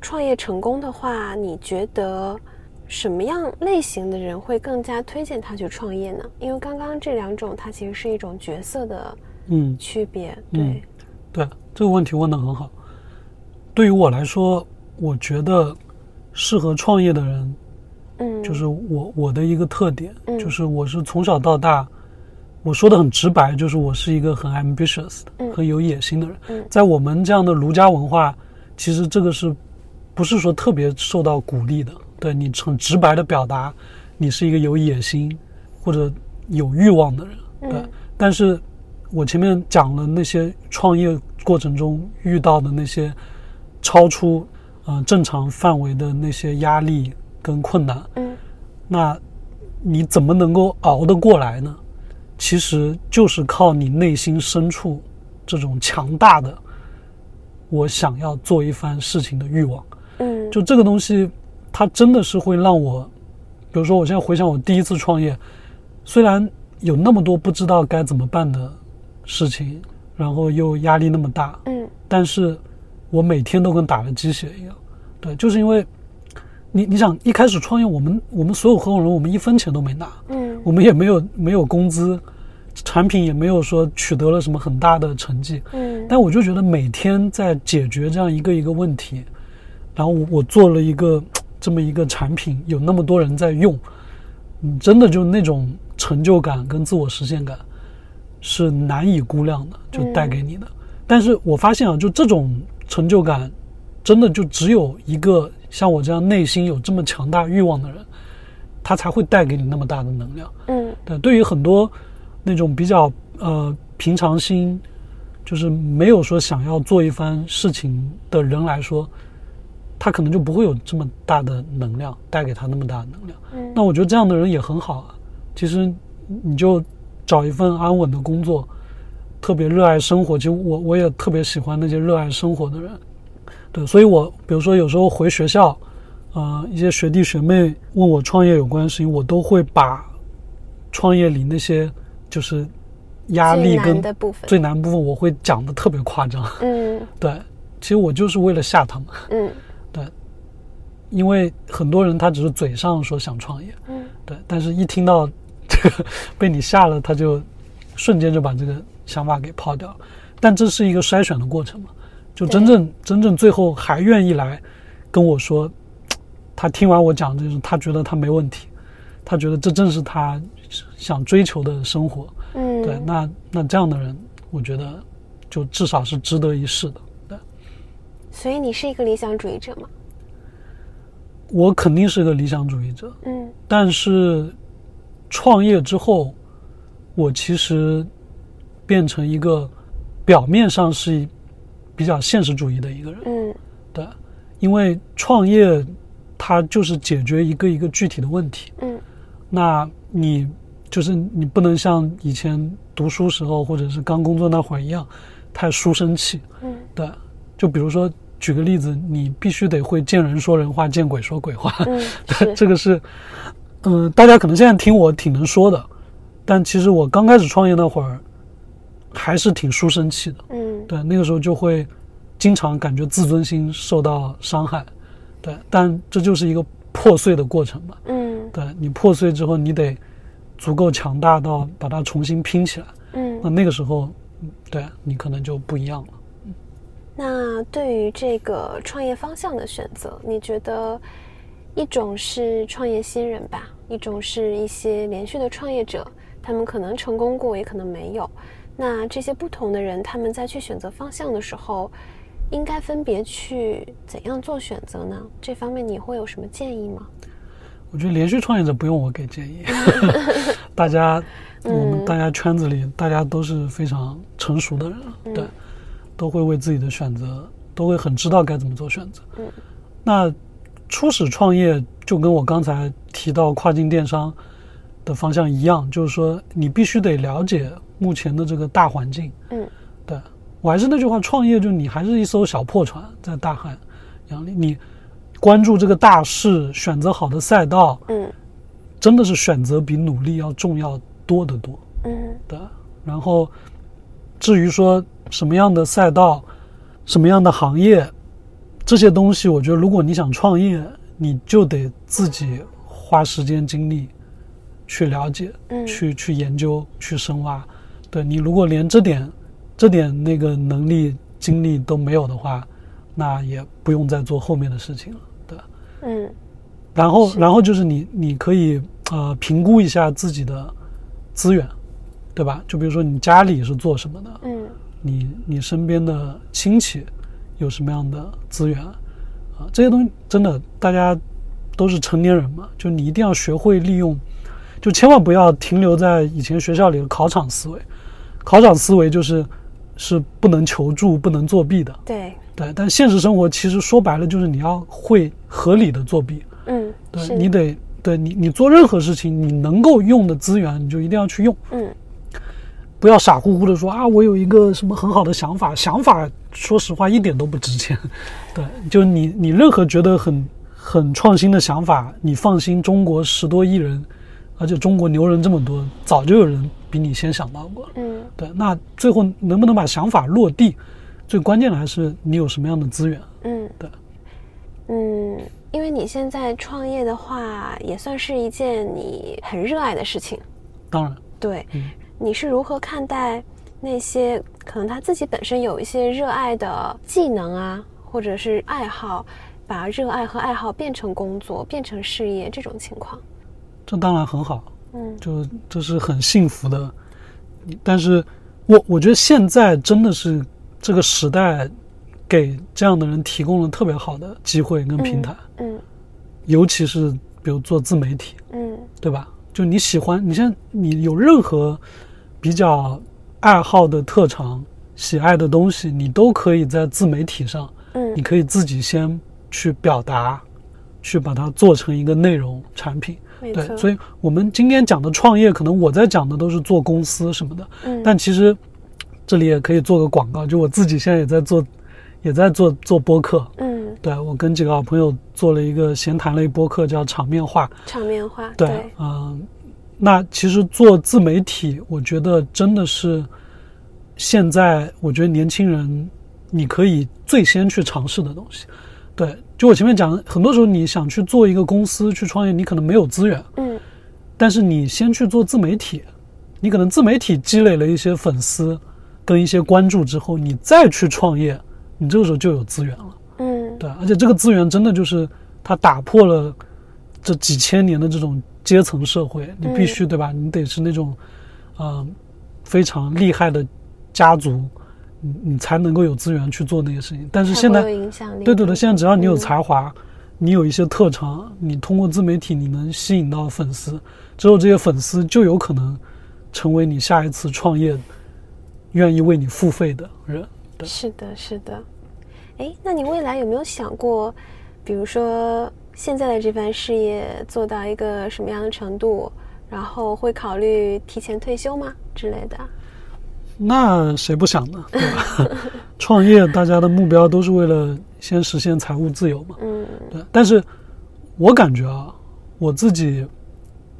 Speaker 3: 创业成功的话，你觉得什么样类型的人会更加推荐他去创业呢？因为刚刚这两种，它其实是一种角色的
Speaker 2: 嗯，
Speaker 3: 区别。
Speaker 2: 嗯
Speaker 3: 对，
Speaker 2: 对，这个问题问得很好。对于我来说，我觉得适合创业的人，
Speaker 3: 嗯，
Speaker 2: 就是我我的一个特点，
Speaker 3: 嗯
Speaker 2: 就是我是从小到大，我说的很直白，就是我是一个很 ambitious 的、
Speaker 3: 嗯
Speaker 2: 很有野心的人。
Speaker 3: 嗯
Speaker 2: 在我们这样的儒家文化，其实这个是不是说特别受到鼓励的？对你很直白的表达，你是一个有野心或者有欲望的人。对，
Speaker 3: 嗯
Speaker 2: 但是我前面讲了那些创业过程中遇到的那些超出呃正常范围的那些压力跟困难，
Speaker 3: 嗯
Speaker 2: 那你怎么能够熬得过来呢？其实就是靠你内心深处这种强大的我想要做一番事情的欲望。
Speaker 3: 嗯，
Speaker 2: 就这个东西，它真的是会让我，比如说我现在回想我第一次创业，虽然有那么多不知道该怎么办的事情，然后又压力那么大，
Speaker 3: 嗯
Speaker 2: 但是我每天都跟打了鸡血一样。对，就是因为你你想一开始创业，我们我们所有合伙人，我们一分钱都没拿，
Speaker 3: 嗯
Speaker 2: 我们也没有没有工资，产品也没有说取得了什么很大的成绩，
Speaker 3: 嗯，
Speaker 2: 但我就觉得每天在解决这样一个一个问题，然后我我做了一个这么一个产品，有那么多人在用，嗯，真的就那种成就感跟自我实现感是难以估量的，就带给你的。但是我发现啊，就这种成就感，真的就只有一个像我这样内心有这么强大欲望的人，他才会带给你那么大的能量。
Speaker 3: 嗯
Speaker 2: 对，对于很多那种比较呃平常心，就是没有说想要做一番事情的人来说，他可能就不会有这么大的能量带给他那么大的能量。
Speaker 3: 嗯
Speaker 2: 那我觉得这样的人也很好啊。其实你就找一份安稳的工作，特别热爱生活。其实我我也特别喜欢那些热爱生活的人。对，所以我比如说有时候回学校，呃，一些学弟学妹问我创业有关的事情，我都会把创业里那些就是压力
Speaker 3: 最难
Speaker 2: 跟
Speaker 3: 的部分。
Speaker 2: 最难部分，我会讲的特别夸张。
Speaker 3: 嗯。
Speaker 2: 对，其实我就是为了吓他们。
Speaker 3: 嗯。
Speaker 2: 对，因为很多人他只是嘴上说想创业，
Speaker 3: 嗯。
Speaker 2: 对，但是一听到这 个被你吓了，他就瞬间就把这个想法给抛掉。了。但这是一个筛选的过程嘛，就真正真正最后还愿意来跟我说，他听完我讲这种，他觉得他没问题，他觉得这正是他想追求的生活。
Speaker 3: 嗯，
Speaker 2: 对，那那这样的人，我觉得就至少是值得一试的。对。
Speaker 3: 所以你是一个理想主义者吗？
Speaker 2: 我肯定是个理想主义者，
Speaker 3: 嗯
Speaker 2: 但是创业之后，我其实变成一个表面上是比较现实主义的一个人。
Speaker 3: 嗯
Speaker 2: 对，因为创业它就是解决一个一个具体的问题。
Speaker 3: 嗯
Speaker 2: 那你就是你不能像以前读书时候或者是刚工作那会儿一样，太书生气。
Speaker 3: 嗯
Speaker 2: 对，就比如说举个例子，你必须得会见人说人话，见鬼说鬼话。
Speaker 3: 嗯，
Speaker 2: 这个是，嗯、大家可能现在听我挺能说的，但其实我刚开始创业那会儿，还是挺书生气的。
Speaker 3: 嗯
Speaker 2: 对，那个时候就会经常感觉自尊心受到伤害。对，但这就是一个破碎的过程嘛。
Speaker 3: 嗯
Speaker 2: 对你破碎之后，你得足够强大到把它重新拼起来。
Speaker 3: 嗯
Speaker 2: 那那个时候，嗯对你可能就不一样了。
Speaker 3: 那对于这个创业方向的选择，你觉得一种是创业新人吧，一种是一些连续的创业者，他们可能成功过，也可能没有。那这些不同的人，他们在去选择方向的时候，应该分别去怎样做选择呢？这方面你会有什么建议吗？
Speaker 2: 我觉得连续创业者不用我给建议，大家我们
Speaker 3: 嗯
Speaker 2: 大家圈子里大家都是非常成熟的人了，对，都会为自己的选择，都会很知道该怎么做选择。
Speaker 3: 嗯，
Speaker 2: 那初始创业就跟我刚才提到跨境电商的方向一样，就是说你必须得了解目前的这个大环境。
Speaker 3: 嗯。
Speaker 2: 对我还是那句话，创业就你还是一艘小破船在大海洋里，你关注这个大势，选择好的赛道，
Speaker 3: 嗯
Speaker 2: 真的是选择比努力要重要多得多
Speaker 3: 嗯
Speaker 2: 的。然后，至于说什么样的赛道、什么样的行业，这些东西，我觉得如果你想创业，你就得自己花时间精力去了解、
Speaker 3: 嗯
Speaker 2: 去去研究、去深挖。对你如果连这点、这点那个能力、精力都没有的话，那也不用再做后面的事情了。对。
Speaker 3: 嗯
Speaker 2: 然后，然后就是你，你可以呃评估一下自己的资源，对吧？就比如说你家里是做什么的，
Speaker 3: 嗯
Speaker 2: 你你身边的亲戚有什么样的资源啊？这些东西真的大家都是成年人嘛，就你一定要学会利用，就千万不要停留在以前学校里的考场思维。考场思维就是是不能求助、不能作弊的，
Speaker 3: 对，
Speaker 2: 对。但现实生活其实说白了就是你要会合理的作弊。
Speaker 3: 嗯
Speaker 2: 对你得对你你做任何事情，你能够用的资源，你就一定要去用，
Speaker 3: 嗯
Speaker 2: 不要傻乎乎的说啊，我有一个什么很好的想法，想法说实话一点都不值钱。对，就你你任何觉得很很创新的想法，你放心，中国十多亿人，而且中国牛人这么多，早就有人比你先想到过了。
Speaker 3: 嗯
Speaker 2: 对，那最后能不能把想法落地，最关键的还是你有什么样的资源。
Speaker 3: 嗯
Speaker 2: 对，
Speaker 3: 嗯，因为你现在创业的话，也算是一件你很热爱的事情。
Speaker 2: 当然，
Speaker 3: 对，
Speaker 2: 嗯
Speaker 3: 你是如何看待那些可能他自己本身有一些热爱的技能啊，或者是爱好，把热爱和爱好变成工作、变成事业这种情况？
Speaker 2: 这当然很好。
Speaker 3: 嗯
Speaker 2: 就这是很幸福的。但是我我觉得现在真的是这个时代给这样的人提供了特别好的机会跟平台，
Speaker 3: 嗯。
Speaker 2: 尤其是比如做自媒体，
Speaker 3: 嗯。
Speaker 2: 对吧？就你喜欢，你现在你有任何比较爱好的特长、喜爱的东西，你都可以在自媒体上，嗯。你
Speaker 3: 嗯
Speaker 2: 可以自己先去表达，去把它做成一个内容产品。对所以我们今天讲的创业，可能我在讲的都是做公司什么的，
Speaker 3: 嗯。
Speaker 2: 但其实这里也可以做个广告，就我自己现在也在做，也在做做播客。
Speaker 3: 嗯
Speaker 2: 对我跟几个好朋友做了一个闲谈类播客，叫场面话。
Speaker 3: 场面化
Speaker 2: 对，嗯、那其实做自媒体，我觉得真的是现在我觉得年轻人你可以最先去尝试的东西。对，就我前面讲的，很多时候你想去做一个公司去创业，你可能没有资源，
Speaker 3: 嗯
Speaker 2: 但是你先去做自媒体，你可能自媒体积累了一些粉丝跟一些关注之后，你再去创业，你这个时候就有资源了。
Speaker 3: 嗯
Speaker 2: 对，而且这个资源真的就是它打破了这几千年的这种阶层社会，你必须对吧？你得是那种，呃，非常厉害的家族，你你才能够有资源去做那些事情。但是现在
Speaker 3: 有影响力。
Speaker 2: 对对对，现在只要你有
Speaker 3: 嗯
Speaker 2: 才华，你有一些特长，你通过自媒体你能吸引到粉丝，之后这些粉丝就有可能成为你下一次创业愿意为你付费的人。
Speaker 3: 是的，是的。哎，那你未来有没有想过，比如说现在的这番事业做到一个什么样的程度，然后会考虑提前退休吗之类的？
Speaker 2: 那谁不想呢？对吧？创业，大家的目标都是为了先实现财务自由嘛。
Speaker 3: 嗯
Speaker 2: 对，但是我感觉啊，我自己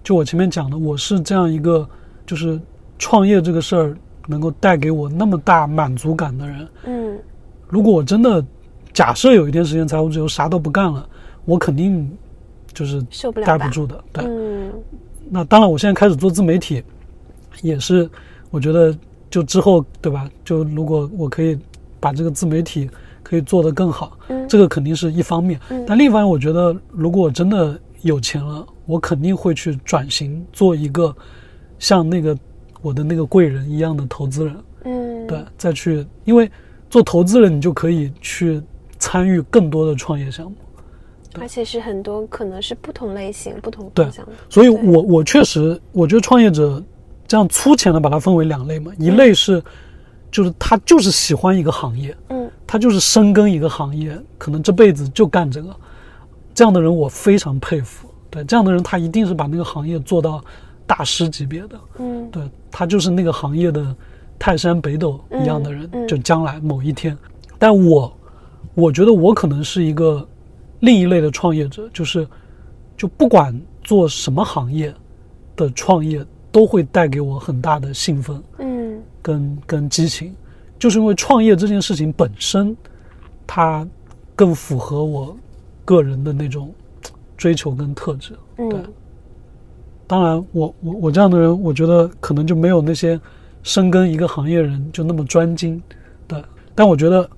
Speaker 2: 就我前面讲的，我是这样一个，就是创业这个事儿能够带给我那么大满足感的人。
Speaker 3: 嗯
Speaker 2: 如果我真的假设有一天实现财务自由，啥都不干了，我肯定就是
Speaker 3: 受不了
Speaker 2: 待不住的。对，
Speaker 3: 嗯
Speaker 2: 那当然，我现在开始做自媒体，也是我觉得就之后对吧？就如果我可以把这个自媒体可以做得更好，
Speaker 3: 嗯
Speaker 2: 这个肯定是一方面。
Speaker 3: 嗯
Speaker 2: 但另一方面，我觉得如果我真的有钱了，我肯定会去转型做一个像那个我的那个贵人一样的投资人。
Speaker 3: 嗯，
Speaker 2: 对，再去，因为做投资人，你就可以去参与更多的创业项目。
Speaker 3: 而且是很多可能是不同类型、不同方向的。
Speaker 2: 所以我我确实，我觉得创业者这样粗浅的把它分为两类嘛，一类是，就是他就是喜欢一个行业，
Speaker 3: 嗯
Speaker 2: 他就是深耕一个行业，可能这辈子就干这个，这样的人我非常佩服。对，这样的人他一定是把那个行业做到大师级别的，
Speaker 3: 嗯。
Speaker 2: 对他就是那个行业的泰山北斗一样的人，就将来某一天。但我我觉得我可能是一个另一类的创业者，就是就不管做什么行业的创业，都会带给我很大的兴奋
Speaker 3: 嗯。
Speaker 2: 跟跟激情，就是因为创业这件事情本身，它更符合我个人的那种追求跟特质。对。
Speaker 3: 嗯，
Speaker 2: 当然我，我我这样的人，我觉得可能就没有那些深耕一个行业人就那么专精，的。但我觉得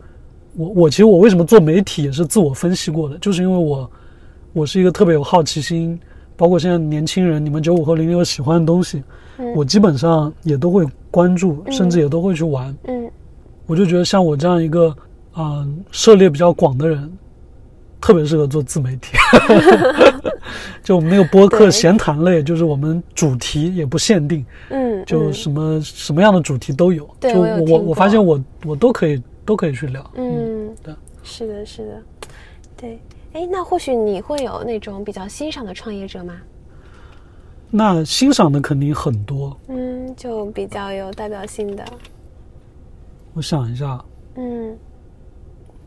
Speaker 2: 我，我其实我为什么做媒体也是自我分析过的，就是因为我我是一个特别有好奇心，包括现在年轻人，你们九五后、零零后喜欢的东西，
Speaker 3: 嗯
Speaker 2: 我基本上也都会关注，
Speaker 3: 嗯
Speaker 2: 甚至也都会去玩。
Speaker 3: 嗯
Speaker 2: 我就觉得像我这样一个嗯、涉猎比较广的人，特别适合做自媒体。就我们那个播客闲谈类，就是我们主题也不限定，
Speaker 3: 嗯，嗯
Speaker 2: 就什么、什么样的主题都有。
Speaker 3: 对
Speaker 2: 就我
Speaker 3: 我
Speaker 2: 发现我我都可以都可以去聊。
Speaker 3: 嗯，
Speaker 2: 对，
Speaker 3: 是的，是的，对。哎，那或许你会有那种比较欣赏的创业者吗？
Speaker 2: 那欣赏的肯定很多，
Speaker 3: 嗯，就比较有代表性的。
Speaker 2: 我想一下，
Speaker 3: 嗯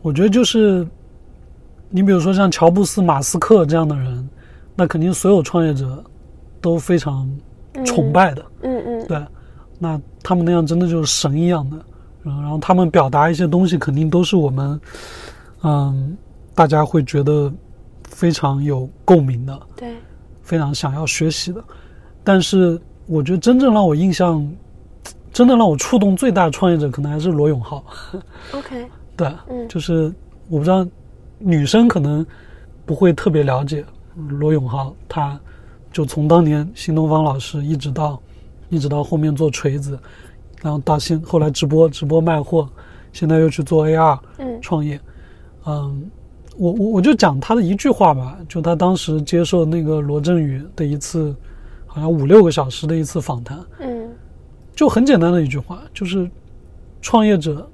Speaker 2: 我觉得就是，你比如说像乔布斯、马斯克这样的人，那肯定所有创业者都非常崇拜的。
Speaker 3: 嗯嗯
Speaker 2: 对，那他们那样真的就是神一样的，然后然后他们表达一些东西，肯定都是我们，嗯，大家会觉得非常有共鸣的，
Speaker 3: 对，
Speaker 2: 非常想要学习的。但是我觉得真正让我印象，真的让我触动最大的创业者，可能还是罗永浩。
Speaker 3: OK，
Speaker 2: 对，
Speaker 3: 嗯
Speaker 2: 就是我不知道女生可能不会特别了解罗永浩，他就从当年新东方老师一直到一直到后面做锤子，然后到现后来直播直播卖货，现在又去做 AR
Speaker 3: 嗯。
Speaker 2: 创业，嗯，我我我就讲他的一句话吧，就他当时接受那个罗振宇的一次好像五六个小时的一次访谈，
Speaker 3: 嗯。
Speaker 2: 就很简单的一句话，就是创业者，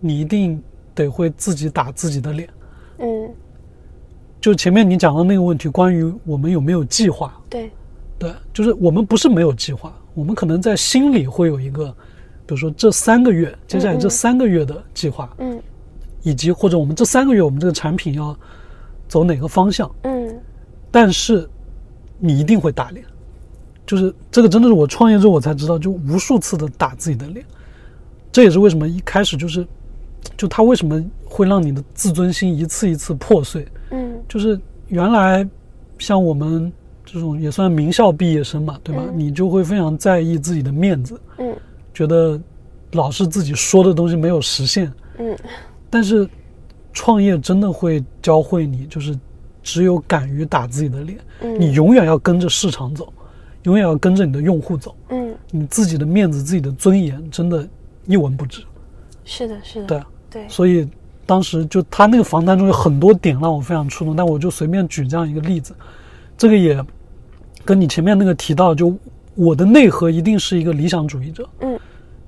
Speaker 2: 你一定得会自己打自己的脸。
Speaker 3: 嗯，
Speaker 2: 就前面你讲的那个问题，关于我们有没有计划，
Speaker 3: 对，
Speaker 2: 对，就是我们不是没有计划，我们可能在心里会有一个，比如说这三个月，接下来这
Speaker 3: 嗯
Speaker 2: 三个月的计划，
Speaker 3: 嗯。
Speaker 2: 以及或者我们这三个月我们这个产品要走哪个方向，
Speaker 3: 嗯。
Speaker 2: 但是你一定会打脸，就是这个真的是我创业之后我才知道，就无数次的打自己的脸，这也是为什么一开始就是，就他为什么会让你的自尊心一次一次破碎，
Speaker 3: 嗯。
Speaker 2: 就是原来像我们这种也算名校毕业生嘛，对吧？
Speaker 3: 嗯。
Speaker 2: 你就会非常在意自己的面子，
Speaker 3: 嗯。
Speaker 2: 觉得老是自己说的东西没有实现，
Speaker 3: 嗯。
Speaker 2: 但是创业真的会教会你，就是只有敢于打自己的脸，
Speaker 3: 嗯，
Speaker 2: 你永远要跟着市场走，永远要跟着你的用户走，
Speaker 3: 嗯。
Speaker 2: 你自己的面子、自己的尊严，真的一文不值。
Speaker 3: 是的，是的，
Speaker 2: 对，
Speaker 3: 对，
Speaker 2: 所以当时就他那个房单中有很多点让我非常触动，但我就随便举这样一个例子，这个也跟你前面那个提到，就我的内核一定是一个理想主义者。
Speaker 3: 嗯。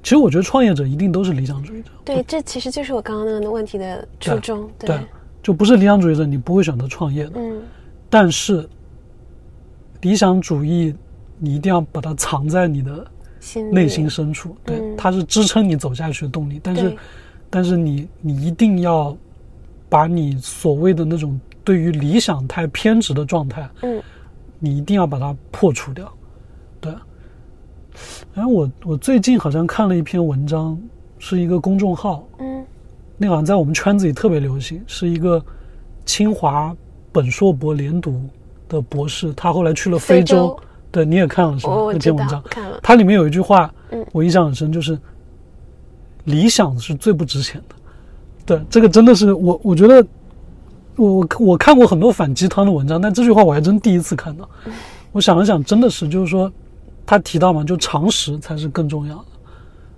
Speaker 2: 其实我觉得创业者一定都是理想主义者，
Speaker 3: 对，这其实就是我刚刚那个问题的初衷。
Speaker 2: 对，就不是理想主义者，你不会选择创业的。
Speaker 3: 嗯
Speaker 2: 但是理想主义你一定要把它藏在你的内心深处，对，
Speaker 3: 嗯
Speaker 2: 它是支撑你走下去的动力。但是
Speaker 3: 对，
Speaker 2: 但是你你一定要把你所谓的那种对于理想太偏执的状态，
Speaker 3: 嗯。
Speaker 2: 你一定要把它破除掉。对，哎，我我最近好像看了一篇文章，是一个公众号，
Speaker 3: 嗯。
Speaker 2: 那好像在我们圈子里特别流行，是一个清华本硕博连读的博士，他后来去了非
Speaker 3: 非洲。
Speaker 2: 对，你也看了是吧？那篇文章，
Speaker 3: 看了，
Speaker 2: 它里面有一句话，
Speaker 3: 嗯。
Speaker 2: 我印象很深，就是理想是最不值钱的。对，这个真的是我，我觉得我我我看过很多反鸡汤的文章，但这句话我还真第一次看到。我想了想，真的是，就是说，他提到嘛，就常识才是更重要的。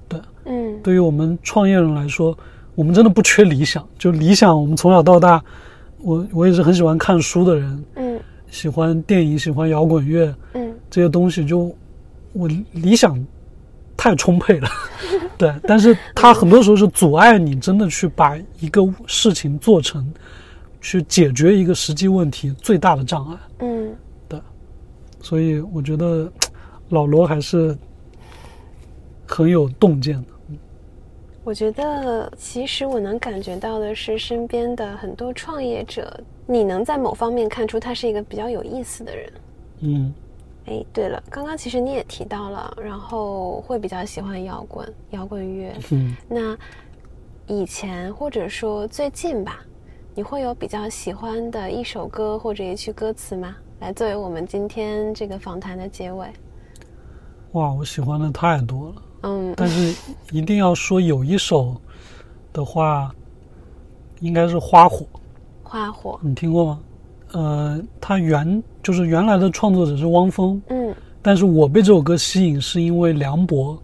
Speaker 2: 对，
Speaker 3: 嗯
Speaker 2: 对于我们创业人来说，我们真的不缺理想。就理想，我们从小到大，我我也是很喜欢看书的人，
Speaker 3: 嗯
Speaker 2: 喜欢电影，喜欢摇滚乐，
Speaker 3: 嗯
Speaker 2: 这些东西就我理想太充沛了，对，但是它很多时候是阻碍你真的去把一个事情做成，去解决一个实际问题最大的障碍。
Speaker 3: 嗯对
Speaker 2: 所以我觉得老罗还是很有洞见的。
Speaker 3: 我觉得，其实我能感觉到的是，身边的很多创业者，你能在某方面看出他是一个比较有意思的人。
Speaker 2: 嗯
Speaker 3: 哎，对了，刚刚其实你也提到了，然后会比较喜欢摇滚、摇滚乐。
Speaker 2: 嗯，
Speaker 3: 那以前或者说最近吧，你会有比较喜欢的一首歌或者一句歌词吗？来作为我们今天这个访谈的结尾。
Speaker 2: 哇，我喜欢的太多了，
Speaker 3: 嗯
Speaker 2: 但是一定要说有一首的话，应该是《花火》。
Speaker 3: 花火，
Speaker 2: 你听过吗？呃，他原就是原来的创作者是汪峰，
Speaker 3: 嗯。
Speaker 2: 但是我被这首歌吸引，是因为梁博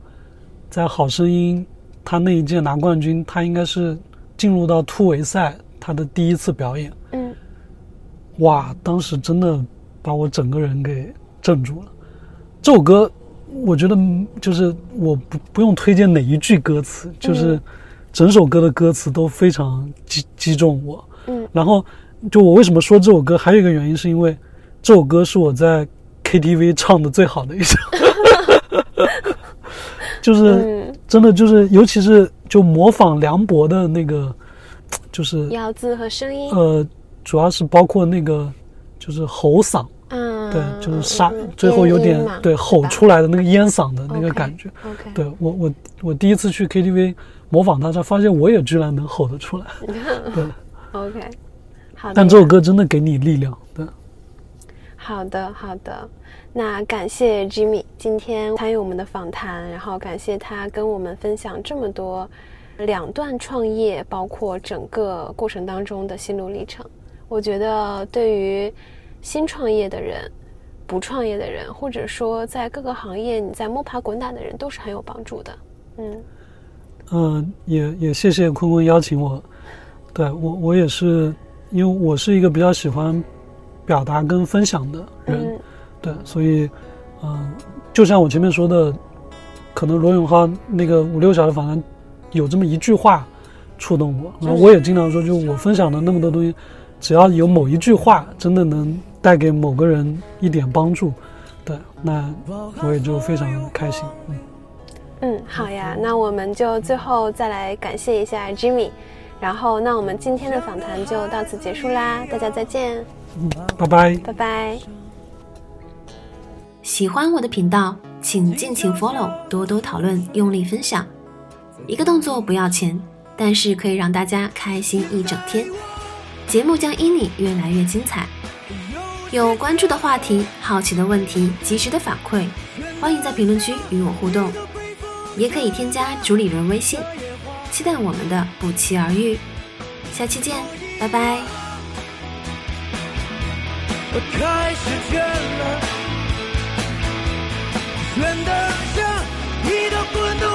Speaker 2: 在《好声音》他那一届拿冠军，他应该是进入到突围赛他的第一次表演，
Speaker 3: 嗯。
Speaker 2: 哇，当时真的把我整个人给镇住了。这首歌，我觉得嗯就是我不不用推荐哪一句歌词，就是整首歌的歌词都非常击击中我。
Speaker 3: 嗯。
Speaker 2: 然后，就我为什么说这首歌，还有一个原因是因为这首歌是我在 KTV 唱的最好的一首，就是
Speaker 3: 嗯，
Speaker 2: 真的就是，尤其是就模仿梁博的那个，就是
Speaker 3: 咬字和声音，
Speaker 2: 呃，主要是包括那个就是吼嗓，
Speaker 3: 嗯，
Speaker 2: 对，就是沙
Speaker 3: 嗯，
Speaker 2: 最后有点对吼出来的那个烟嗓的那个感觉。对我我我第一次去 KTV 模仿他，才发现我也居然能吼得出来。对
Speaker 3: ，OK，好。
Speaker 2: 但这首歌真的给你力量。对，
Speaker 3: 好的，好的。那感谢 Jimmy 今天参与我们的访谈，然后感谢他跟我们分享这么多两段创业，包括整个过程当中的心路历程。我觉得对于新创业的人、不创业的人，或者说在各个行业你在摸爬滚打的人，都是很有帮助的。嗯
Speaker 2: 嗯、也也谢谢坤坤邀请我。对我我也是，因为我是一个比较喜欢表达跟分享的人。
Speaker 3: 嗯
Speaker 2: 对，所以，嗯、就像我前面说的，可能罗永浩那个五六小时访谈有这么一句话触动我，然后我也经常说，就我分享的那么多东西，只要有某一句话真的能带给某个人一点帮助，对，那我也就非常开心。嗯，
Speaker 3: 嗯，好呀，那我们就最后再来感谢一下 Jimmy，然后那我们今天的访谈就到此结束啦，大家再见，
Speaker 2: 拜拜。
Speaker 3: 拜拜。
Speaker 1: 喜欢我的频道，请尽情 follow，多多讨论，用力分享。一个动作不要钱，但是可以让大家开心一整天。节目将因你越来越精彩。有关注的话题、好奇的问题、及时的反馈，欢迎在评论区与我互动，也可以添加主理人微信。期待我们的不期而遇。下期见拜拜。
Speaker 4: 开始了。滚动